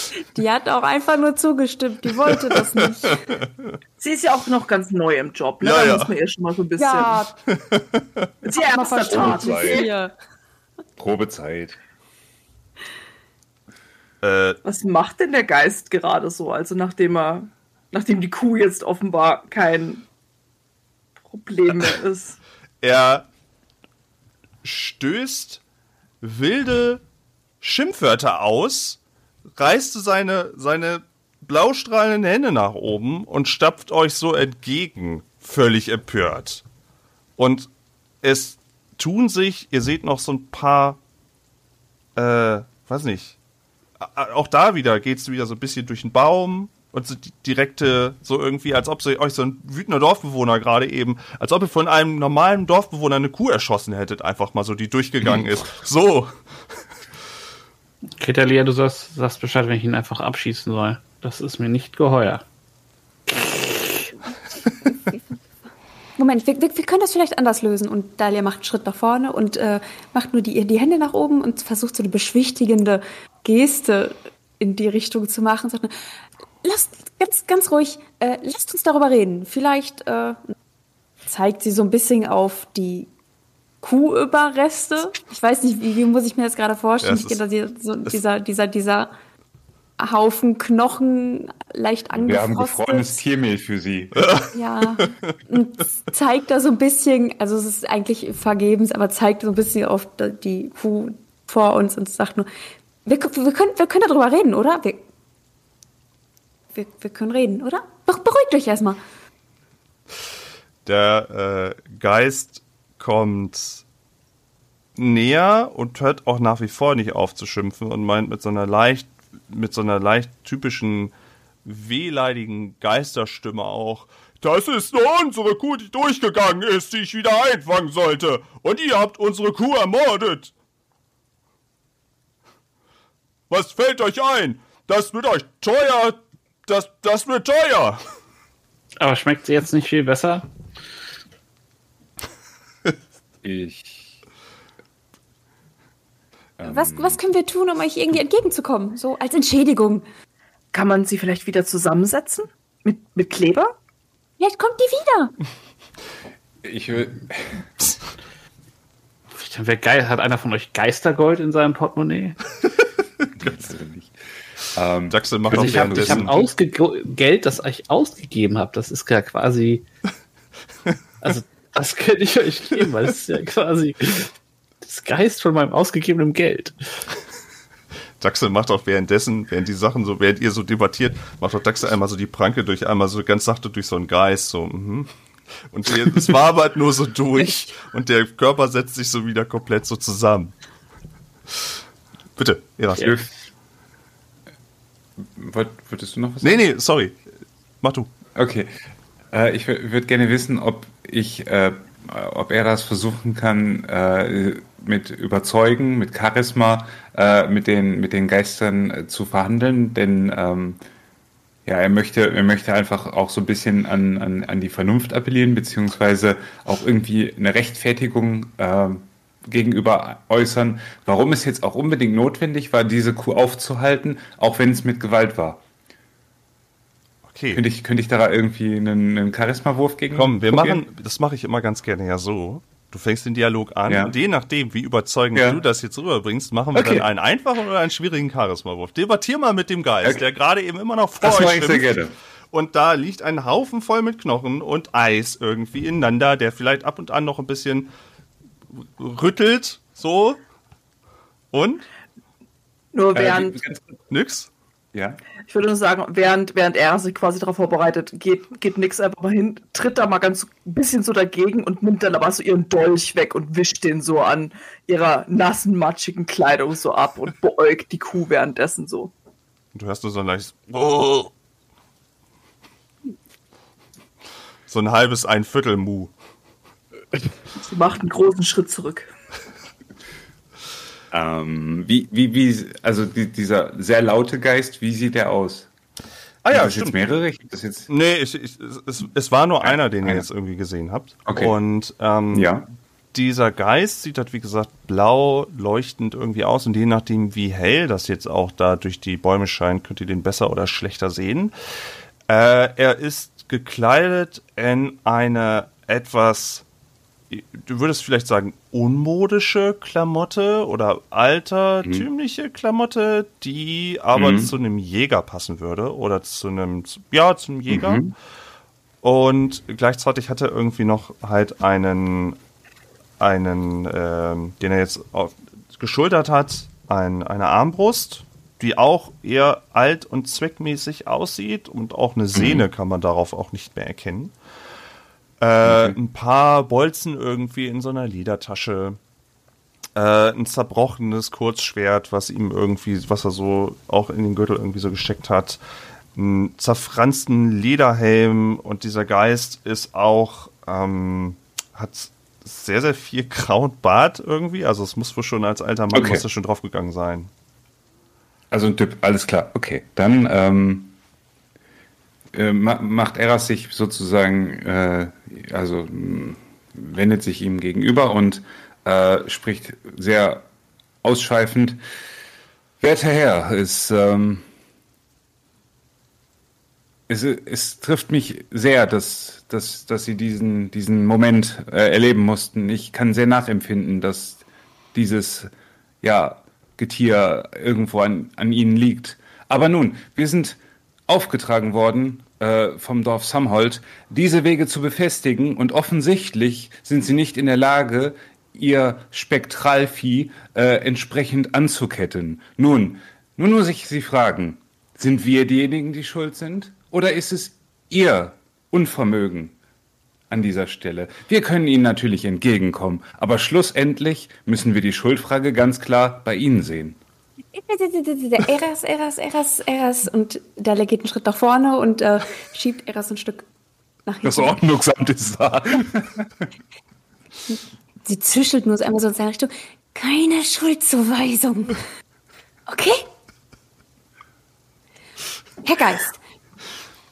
die hat auch einfach nur zugestimmt, die wollte das nicht. Sie ist ja auch noch ganz neu im Job, ne? Ja, da ja. muss man ihr schon mal so ein bisschen. Ja, mal erster Tag. Probezeit. Äh, Was macht denn der Geist gerade so? Also nachdem er, nachdem die Kuh jetzt offenbar kein Problem mehr ist. er stößt wilde Schimpfwörter aus, reißt seine, seine blaustrahlenden Hände nach oben und stapft euch so entgegen, völlig empört. Und es tun sich, ihr seht noch so ein paar, äh, weiß nicht, auch da wieder geht's wieder so ein bisschen durch den Baum und so direkte, so irgendwie, als ob sie euch so ein wütender Dorfbewohner gerade eben, als ob ihr von einem normalen Dorfbewohner eine Kuh erschossen hättet, einfach mal so, die durchgegangen ist. So. Kretalia, du sagst, sagst Bescheid, wenn ich ihn einfach abschießen soll. Das ist mir nicht geheuer. Moment, wir, wir, wir können das vielleicht anders lösen. Und Dalia macht einen Schritt nach vorne und äh, macht nur die, die Hände nach oben und versucht so eine beschwichtigende Geste in die Richtung zu machen. Sagt nur, lasst ganz, ganz ruhig, äh, lasst uns darüber reden. Vielleicht äh, zeigt sie so ein bisschen auf die Kuhüberreste. Ich weiß nicht, wie, wie muss ich mir das gerade vorstellen? Ja, ich gehe da die- so, dieser, dieser, dieser Haufen Knochen leicht Wir haben angefrostet. gefrorenes Tiermehl für sie. Ja, und zeigt da so ein bisschen, also es ist eigentlich vergebens, aber zeigt so ein bisschen auf die Kuh vor uns und sagt nur, wir, wir, können, wir können darüber reden, oder? Wir, wir, wir können reden, oder? Be- Beruhigt euch erstmal. Der äh, Geist kommt näher und hört auch nach wie vor nicht auf zu schimpfen und meint mit so einer leicht, mit so einer leicht typischen wehleidigen Geisterstimme auch. Das ist nur unsere Kuh, die durchgegangen ist, die ich wieder einfangen sollte. Und ihr habt unsere Kuh ermordet. Was fällt euch ein? Das wird euch teuer. Das, das wird teuer. Aber schmeckt sie jetzt nicht viel besser? Ich. Was, was können wir tun, um euch irgendwie entgegenzukommen? So als Entschädigung. Kann man sie vielleicht wieder zusammensetzen? Mit, mit Kleber? Vielleicht kommt die wieder. Ich will. Wer geil, hat einer von euch Geistergold in seinem Portemonnaie? Ganz ehrlich. Ähm, Daxel macht Also auch ich habe ich hab währenddessen. ausge Geld, das ich ausgegeben habe, das ist ja quasi. Also, das könnte ich euch geben, weil es ist ja quasi das Geist von meinem ausgegebenen Geld. Daxel macht auch währenddessen, während die Sachen so, während ihr so debattiert, macht auch Daxel einmal so die Pranke durch, einmal so ganz sachte durch so einen Geist, so, mhm. Und ihr- es wabert nur so durch und der Körper setzt sich so wieder komplett so zusammen. Bitte, Eras. Ja. Wollt- Würdest du noch was Nee, nee, sorry. Mach du. Okay. Äh, ich würde gerne wissen, ob ich, äh, ob er das versuchen kann, äh, mit Überzeugen, mit Charisma, äh, mit den, mit den Geistern äh, zu verhandeln, denn ähm, ja, er möchte, er möchte einfach auch so ein bisschen an, an, an die Vernunft appellieren, beziehungsweise auch irgendwie eine Rechtfertigung äh, gegenüber äußern, warum es jetzt auch unbedingt notwendig war, diese Kuh aufzuhalten, auch wenn es mit Gewalt war. Okay. Könnte ich, könnte ich da irgendwie einen, einen Charisma-Wurf gegen Komm, wir probieren? machen, das mache ich immer ganz gerne ja so. Du fängst den Dialog an Ja. und je nachdem, wie überzeugend Ja. du das jetzt rüberbringst, machen wir Okay. dann einen einfachen oder einen schwierigen Charisma-Wurf. Debattier mal mit dem Geist, Okay. der gerade eben immer noch vor Das euch mache ich sehr gerne. Und da liegt ein Haufen voll mit Knochen und Eis irgendwie ineinander, der vielleicht ab und an noch ein bisschen rüttelt, so. Und? Nur Äh, während, ganz- Nix? ja. ich würde nur sagen, während, während er sich quasi darauf vorbereitet, geht, geht Nix einfach mal hin, tritt da mal ganz ein bisschen so dagegen und nimmt dann aber so ihren Dolch weg und wischt den so an ihrer nassen, matschigen Kleidung so ab und beäugt die Kuh währenddessen so. Und du hörst nur so ein leichtes oh. So ein halbes ein Viertel Mu. Sie macht einen großen Schritt zurück. Ähm, wie, wie, wie, also die, dieser sehr laute Geist, wie sieht der aus? Ah ja, das jetzt mehrere? Das jetzt, Nee, ich, ich, es, es war nur einer, den ihr einer. jetzt irgendwie gesehen habt. Okay. Und ähm, ja. dieser Geist sieht halt, wie gesagt, blau leuchtend irgendwie aus. Und je nachdem, wie hell das jetzt auch da durch die Bäume scheint, könnt ihr den besser oder schlechter sehen. Äh, er ist gekleidet in eine etwas, du würdest vielleicht sagen, unmodische Klamotte oder altertümliche Klamotte, die aber zu einem Jäger passen würde oder zu einem, ja, zum Jäger. Und gleichzeitig hat er irgendwie noch halt einen, einen, ähm, den er jetzt auf, geschultert hat, ein, eine Armbrust, die auch eher alt und zweckmäßig aussieht und auch eine Sehne kann man darauf auch nicht mehr erkennen. Äh, Ein paar Bolzen irgendwie in so einer Ledertasche. Äh, ein zerbrochenes Kurzschwert, was ihm irgendwie, was er so auch in den Gürtel irgendwie so gesteckt hat. Einen zerfransten Lederhelm und dieser Geist ist auch, ähm, hat sehr, sehr viel grauen Bart irgendwie. Also es muss wohl schon als alter Mann, Okay. muss er schon draufgegangen sein. Also ein Typ, alles klar. Okay, dann ähm, äh, ma macht Eras sich sozusagen, äh, also mh, wendet sich ihm gegenüber und äh, spricht sehr ausschweifend. Werter Herr, es, ähm, es, es trifft mich sehr, dass, dass, dass Sie diesen, diesen Moment äh, erleben mussten. Ich kann sehr nachempfinden, dass dieses ja, Getier irgendwo an, an Ihnen liegt. Aber nun, wir sind aufgetragen worden äh, vom Dorf Samhold, diese Wege zu befestigen und offensichtlich sind Sie nicht in der Lage, Ihr Spektralvieh äh, entsprechend anzuketten. Nun, nun muss ich Sie fragen, sind wir diejenigen, die schuld sind? Oder ist es Ihr Unvermögen an dieser Stelle? Wir können Ihnen natürlich entgegenkommen, aber schlussendlich müssen wir die Schuldfrage ganz klar bei Ihnen sehen. Eras, Eras, Eras, Eras. Und Dalle geht einen Schritt nach vorne und äh, schiebt Eras ein Stück nach hinten. Das Ordnungsamt ist da. Sie zischelt nur so einmal so in seine Richtung. Keine Schuldzuweisung. Okay? Herr Geist,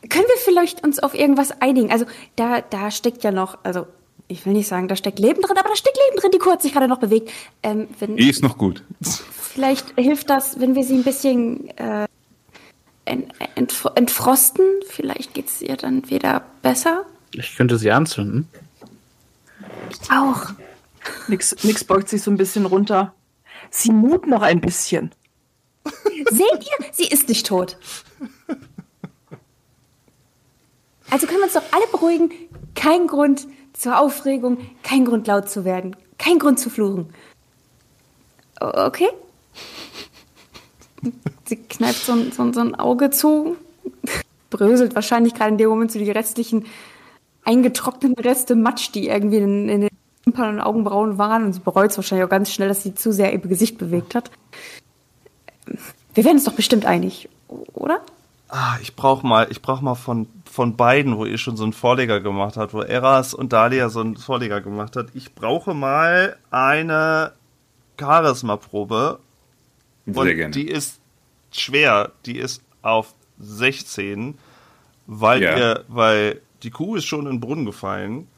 können wir vielleicht uns auf irgendwas einigen? Also, da, da steckt ja noch, also, ich will nicht sagen, da steckt Leben drin, aber da steckt Leben drin, die Kuh hat sich gerade noch bewegt. Ähm, wenn, Die ist noch gut. Vielleicht hilft das, wenn wir sie ein bisschen äh, ent, entf entfrosten. Vielleicht geht es ihr dann wieder besser. Ich könnte sie anzünden. Auch. Nix, Nix beugt sich so ein bisschen runter. Sie mut noch ein bisschen. Seht ihr? Sie ist nicht tot. Also können wir uns doch alle beruhigen. Kein Grund zur Aufregung, kein Grund laut zu werden, kein Grund zu fluchen. Okay? Sie kneift so ein, so, ein- so ein Auge zu, bröselt wahrscheinlich gerade in dem Moment so die restlichen eingetrockneten Reste Matsch, die irgendwie in, in den Wimpern und Augenbrauen waren. Und sie bereut es wahrscheinlich auch ganz schnell, dass sie zu sehr ihr Gesicht bewegt hat. Wir werden uns doch bestimmt einig, oder? Ah, ich brauch mal, ich brauch mal von, von beiden, wo ihr schon so einen Vorleger gemacht habt, wo Eras und Dahlia so einen Vorleger gemacht hat. Ich brauche mal eine Charisma-Probe. Sehr Und gerne. die ist schwer. Die ist auf 16, weil Ja. ihr, weil die Kuh ist schon in den Brunnen gefallen.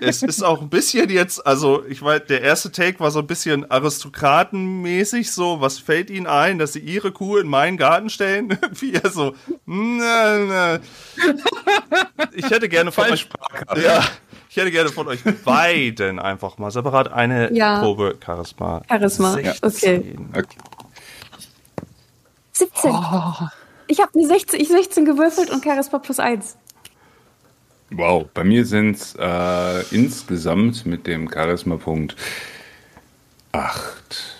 es ist auch ein bisschen jetzt, also ich weiß, der erste Take war so ein bisschen aristokratenmäßig, so, was fällt ihnen ein, dass sie ihre Kuh in meinen Garten stellen? Wie er so, na, na. Ich hätte gerne von euch, ja, ich hätte gerne von euch beiden einfach mal separat eine Ja. Probe Charisma. Charisma, 16. Okay. 17. Ich habe eine 16, ich 16 gewürfelt und Charisma plus 1. Wow, bei mir sind es äh, insgesamt mit dem Charisma-Punkt 8.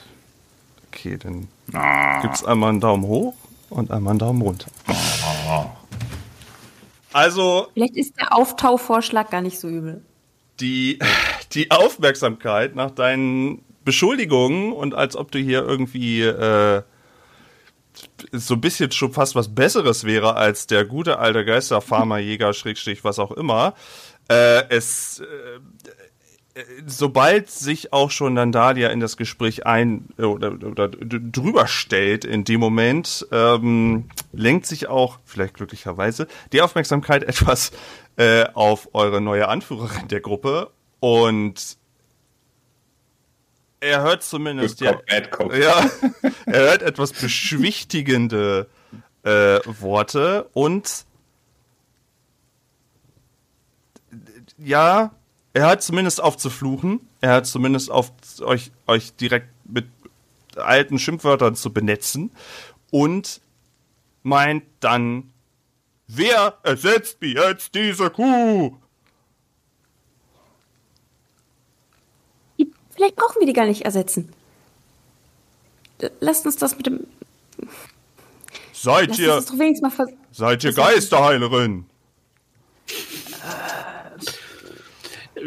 Okay, dann Ah, gibt's einmal einen Daumen hoch und einmal einen Daumen runter. Also Vielleicht ist der Auftauvorschlag gar nicht so übel. die, die Aufmerksamkeit nach deinen Beschuldigungen und als ob du hier irgendwie äh, so ein bisschen schon fast was Besseres wäre als der gute alte Geisterfarmer, Jäger, Schrägstrich, was auch immer. Äh, es, äh, sobald sich auch schon dann Dalia in das Gespräch ein äh, oder, oder drüber stellt, in dem Moment ähm, lenkt sich auch, vielleicht glücklicherweise, die Aufmerksamkeit etwas äh, auf eure neue Anführerin der Gruppe und er hört zumindest Good Cop. ja, er hört etwas beschwichtigende äh, Worte und ja, er hört zumindest auf zu fluchen. Er hört zumindest auf euch, euch direkt mit alten Schimpfwörtern zu benetzen und meint dann, wer ersetzt mir jetzt diese Kuh? Vielleicht brauchen wir die gar nicht ersetzen. Lasst uns das mit dem. Seid Lasst ihr, seid ihr Geisterheilerin?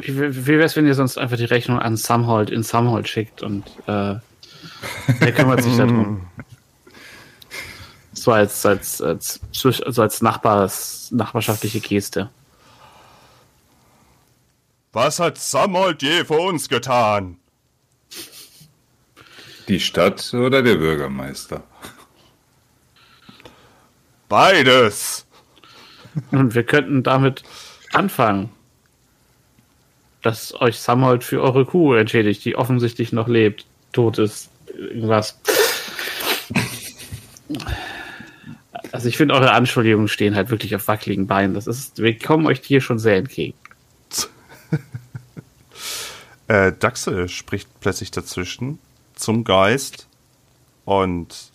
Wie, wie wär's, wenn ihr sonst einfach die Rechnung an Samhold in Samhold schickt und äh, der kümmert sich darum. So als, als, als, also als Nachbars, nachbarschaftliche Geste. Was hat Samold je für uns getan? Die Stadt oder der Bürgermeister? Beides. Und wir könnten damit anfangen, dass euch Samhold für eure Kuh entschädigt, die offensichtlich noch lebt, tot ist, irgendwas. Also ich finde, eure Anschuldigungen stehen halt wirklich auf wackeligen Beinen. Das ist, wir kommen euch hier schon sehr entgegen. Äh, Daxe spricht plötzlich dazwischen zum Geist und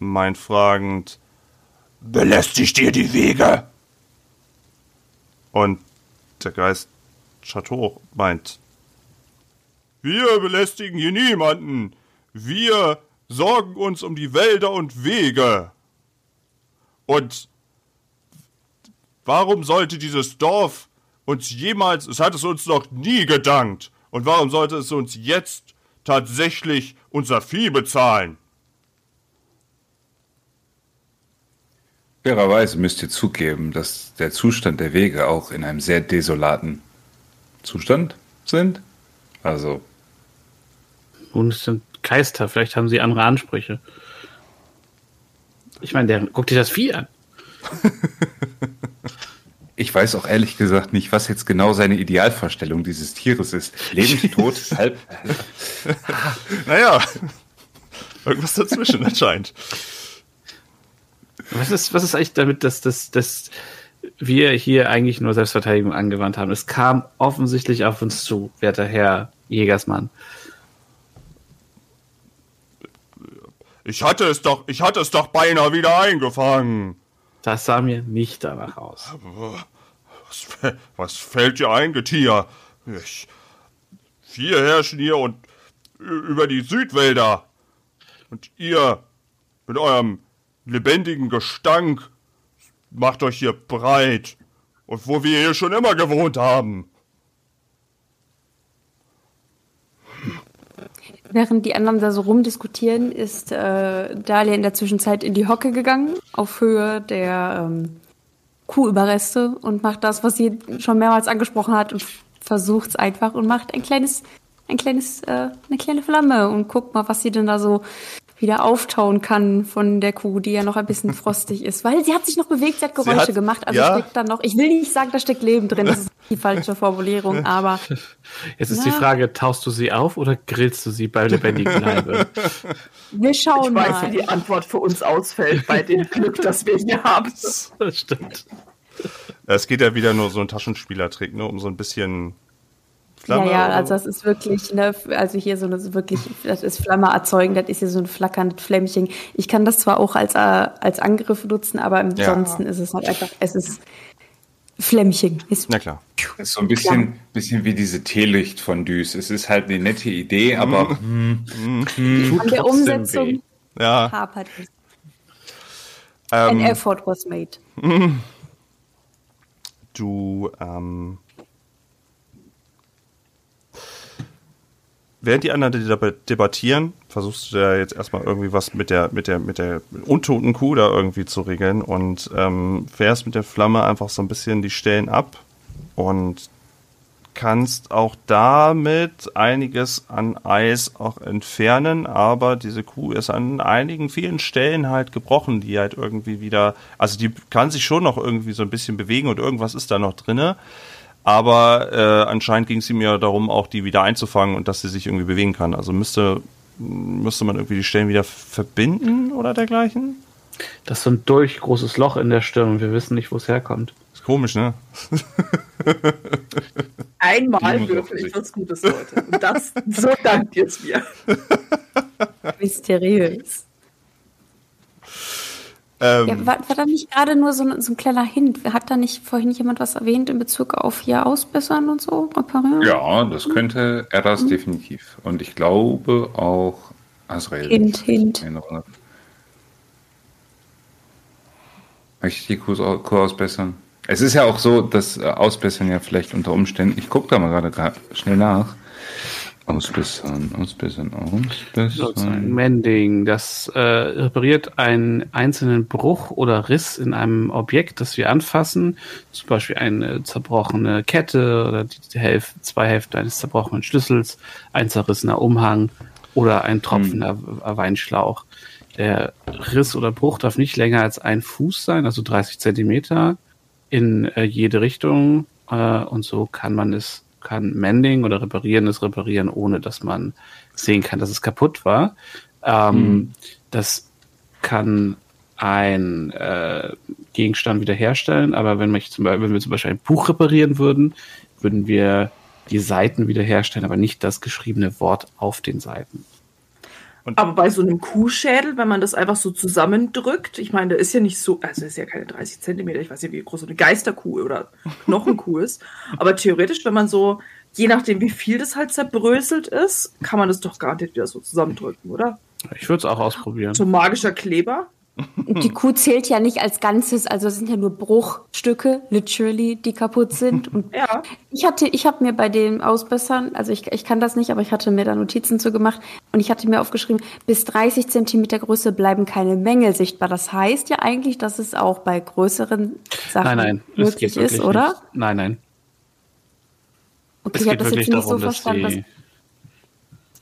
meint fragend, belästigt ihr die Wege? Und der Geist Chateau meint, wir belästigen hier niemanden. Wir sorgen uns um die Wälder und Wege. Und warum sollte dieses Dorf uns jemals, es hat es uns noch nie gedankt. Und warum sollte es uns jetzt tatsächlich unser Vieh bezahlen? Fairerweise müsst ihr zugeben, dass der Zustand der Wege auch in einem sehr desolaten Zustand sind. Also, Und es sind Geister, vielleicht haben sie andere Ansprüche. Ich meine, der guckt dir das Vieh an. ich weiß auch ehrlich gesagt nicht, was jetzt genau seine Idealvorstellung dieses Tieres ist. Lebend, tot, halb. Naja, irgendwas dazwischen anscheinend. Was ist, was ist eigentlich damit, dass, dass, dass wir hier eigentlich nur Selbstverteidigung angewandt haben? Es kam offensichtlich auf uns zu, werter Herr Jägersmann. Ich hatte es doch, ich hatte es doch beinahe wieder eingefangen. Das sah mir nicht danach aus. Was, was fällt dir ein, Getier? Ich, wir herrschen hier und über die Südwälder. Und ihr mit eurem lebendigen Gestank macht euch hier breit. Und wo wir hier schon immer gewohnt haben. Während die anderen da so rumdiskutieren, ist äh, Dalia in der Zwischenzeit in die Hocke gegangen, auf Höhe der ähm, Kuhüberreste und macht das, was sie schon mehrmals angesprochen hat und versucht es einfach und macht ein kleines, ein kleines, äh, eine kleine Flamme und guckt mal, was sie denn da so wieder auftauen kann von der Kuh, die ja noch ein bisschen frostig ist. Weil sie hat sich noch bewegt, sie hat Geräusche hat- gemacht, also ja. steckt da noch, ich will nicht sagen, da steckt Leben drin, das ist die falsche Formulierung, aber Jetzt ist Ja. die Frage, taust du sie auf oder grillst du sie bei lebendigem Leibe? wir Ich schauen weiß, mal. wie die Antwort für uns ausfällt bei dem Glück, das wir hier haben. Das stimmt. Es geht ja wieder nur so ein Taschenspielertrick, ne, um so ein bisschen Flamme. ja, oder also so. das ist wirklich, ne, also hier so eine wirklich, das ist Flamme erzeugen, das ist hier so ein flackerndes Flämmchen. Ich kann das zwar auch als, äh, als Angriff nutzen, aber ansonsten ist es halt einfach, es ist Flämmchen. Ist, Na klar. Ist so ein bisschen, bisschen wie diese Teelicht von Düs. Es ist halt eine nette Idee, aber an der Umsetzung weh. Ja. hapert es. An Ähm, effort was made. du, ähm, während die anderen deba- debattieren, versuchst du da jetzt erstmal irgendwie was mit der, mit der, mit der untoten Kuh da irgendwie zu regeln und ähm, fährst mit der Flamme einfach so ein bisschen die Stellen ab und kannst auch damit einiges an Eis auch entfernen, aber diese Kuh ist an einigen vielen Stellen halt gebrochen, die halt irgendwie wieder, also die kann sich schon noch irgendwie so ein bisschen bewegen und irgendwas ist da noch drinne, aber äh, anscheinend ging es ihm ja darum, auch die wieder einzufangen und dass sie sich irgendwie bewegen kann. Also müsste müsste man irgendwie die Stellen wieder verbinden oder dergleichen. Das ist so ein durchgroßes Loch in der Stirn und wir wissen nicht, wo es herkommt. Ist komisch, ne? Einmal würfel ich was Gutes, Leute. Und das, so dankt ihr es mir. Mysteriös. Ähm, Ja, war, war da nicht gerade nur so ein, so ein kleiner Hint? Hat da nicht vorhin jemand was erwähnt in Bezug auf hier ausbessern und so? Reparieren? ja, das könnte Eras definitiv. Und ich glaube auch Azrael. Hint, Hint. Möchte ich die Kuh ausbessern? Es ist ja auch so, dass äh, Ausbessern ja vielleicht unter Umständen, ich gucke da mal gerade schnell nach. Ausbessern, ausbessern, ausbessern. Mending, das äh, repariert einen einzelnen Bruch oder Riss in einem Objekt, das wir anfassen, zum Beispiel eine zerbrochene Kette oder die Hälf zwei Hälfte eines zerbrochenen Schlüssels, ein zerrissener Umhang oder ein tropfender äh, Weinschlauch. Der Riss oder Bruch darf nicht länger als ein Fuß sein, also 30 Zentimeter in äh, jede Richtung äh, und so kann man es, kann Mending oder Reparieren es reparieren, ohne dass man sehen kann, dass es kaputt war. Ähm, Das kann ein äh, Gegenstand wiederherstellen, aber wenn, mich zum Beispiel, wenn wir zum Beispiel ein Buch reparieren würden, würden wir die Seiten wiederherstellen, aber nicht das geschriebene Wort auf den Seiten. Aber bei so einem Kuhschädel, wenn man das einfach so zusammendrückt, ich meine, der ist ja nicht so, also ist ja keine 30 Zentimeter, ich weiß nicht, wie groß so eine Geisterkuh oder Knochenkuh ist. Aber theoretisch, wenn man so, je nachdem, wie viel das halt zerbröselt ist, kann man das doch garantiert wieder so zusammendrücken, oder? Ich würde es auch ausprobieren. So magischer Kleber. Und die Kuh zählt ja nicht als Ganzes, also es sind ja nur Bruchstücke, literally, die kaputt sind. Und Ja. ich hatte, ich habe mir bei dem Ausbessern, also ich, ich kann das nicht, aber ich hatte mir da Notizen zu gemacht und ich hatte mir aufgeschrieben, bis 30 Zentimeter Größe bleiben keine Mängel sichtbar. Das heißt ja eigentlich, dass es auch bei größeren Sachen Nein, nein, es möglich ist, oder? Nicht. Nein, nein. Okay, Es ich habe das jetzt nicht so darum, dass verstanden, dass die,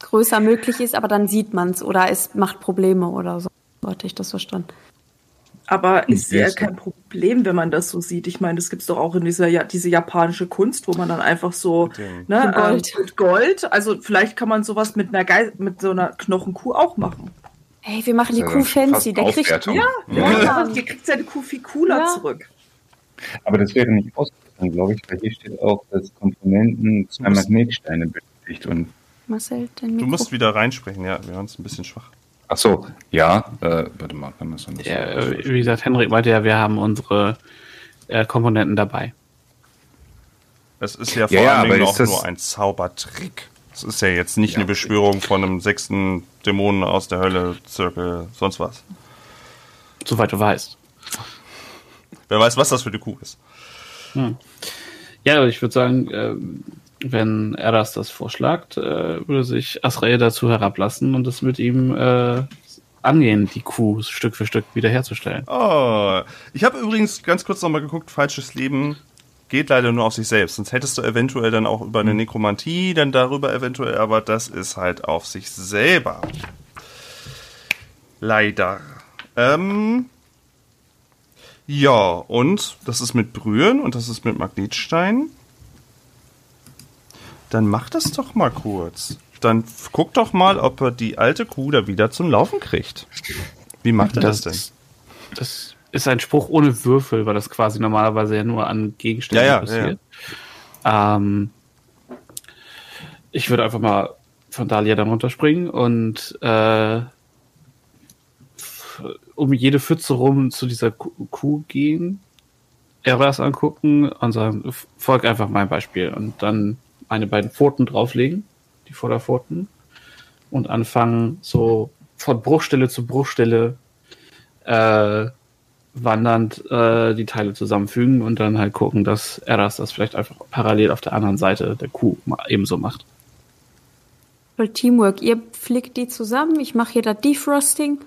größer möglich ist, aber dann sieht man es oder es macht Probleme oder so. So hatte ich das verstanden. Aber ist ja kein Problem, wenn man das so sieht. Ich meine, das gibt's doch auch in dieser ja, diese japanische Kunst, wo man dann einfach so dem- ne, Mit Gold. Ähm, mit Gold. Also vielleicht kann man sowas mit einer Gei mit so einer Knochenkuh auch machen. Hey, wir machen die Kuh ja schon fancy. Der kriegt. Ja. Ja, aber ihr kriegt seine Kuh viel cooler Ja. zurück. Aber das wäre nicht ausgegangen, glaube ich, weil hier steht auch, dass Komponenten zwei Magnetsteine benötigt und Marcel, dein Du musst wieder reinsprechen, ja, wir hören es ein bisschen schwach. Ach so, ja, äh, warte mal, kann das dann Ja, äh, wie gesagt, Henrik meinte ja, wir haben unsere äh, Komponenten dabei. Es ist ja vor Ja, allen Dingen auch das- nur ein Zaubertrick. Es ist ja jetzt nicht Ja. eine Beschwörung von einem sechsten Dämonen aus der Hölle, Zirkel, sonst was. Soweit du weißt. Wer weiß, was das für eine Kuh ist. Ja, aber ich würde sagen, ähm, wenn Eras das vorschlägt, äh, würde sich Asrael dazu herablassen und es mit ihm äh, angehen, die Kuh Stück für Stück wiederherzustellen. Oh, ich habe übrigens ganz kurz nochmal geguckt, falsches Leben geht leider nur auf sich selbst. Sonst hättest du eventuell dann auch über eine Nekromantie, dann darüber eventuell, aber das ist halt auf sich selber. Leider. Ähm, ja, und das ist mit Brühen und das ist mit Magnetstein. Dann mach das doch mal kurz. Dann guck doch mal, ob er die alte Kuh da wieder zum Laufen kriegt. Wie macht er das, denn? Das ist ein Spruch ohne Würfel, weil das quasi normalerweise ja nur an Gegenständen Ja, ja, passiert. Ähm, ich würde einfach mal von Dahlia dann runterspringen und äh, um jede Pfütze rum zu dieser Ku- Kuh gehen, Eras angucken und sagen, folg einfach meinem Beispiel und dann meine beiden Pfoten drauflegen, die Vorderpfoten, und anfangen so von Bruchstelle zu Bruchstelle äh, wandernd äh, die Teile zusammenfügen und dann halt gucken, dass Eras das vielleicht einfach parallel auf der anderen Seite der Kuh ebenso macht. Teamwork. Ihr flickt die zusammen, ich mache hier das Defrosting.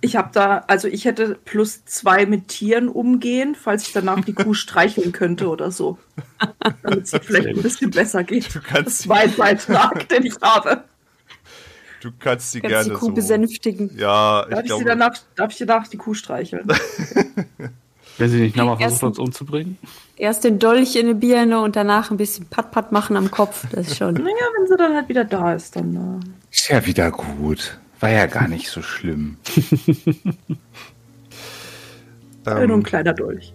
Ich habe da, also ich hätte plus zwei mit Tieren umgehen, falls ich danach die Kuh streicheln könnte oder so. Damit es vielleicht ein bisschen besser geht. Du kannst Das sie, ist mein Beitrag, den ich habe. du kannst sie Kannst gerne die Kuh so. besänftigen. Ja, ich Darf ich, glaube. sie danach, darf ich danach die Kuh streicheln? Wenn sie nicht nochmal versucht, uns umzubringen. Erst den Dolch in die Birne und danach ein bisschen Pat-Pat machen am Kopf. Das ist schon. naja, wenn sie dann halt wieder da ist, dann. Ist ja wieder gut. War ja gar nicht so schlimm. Äh, nur ein ähm, kleiner Dolch.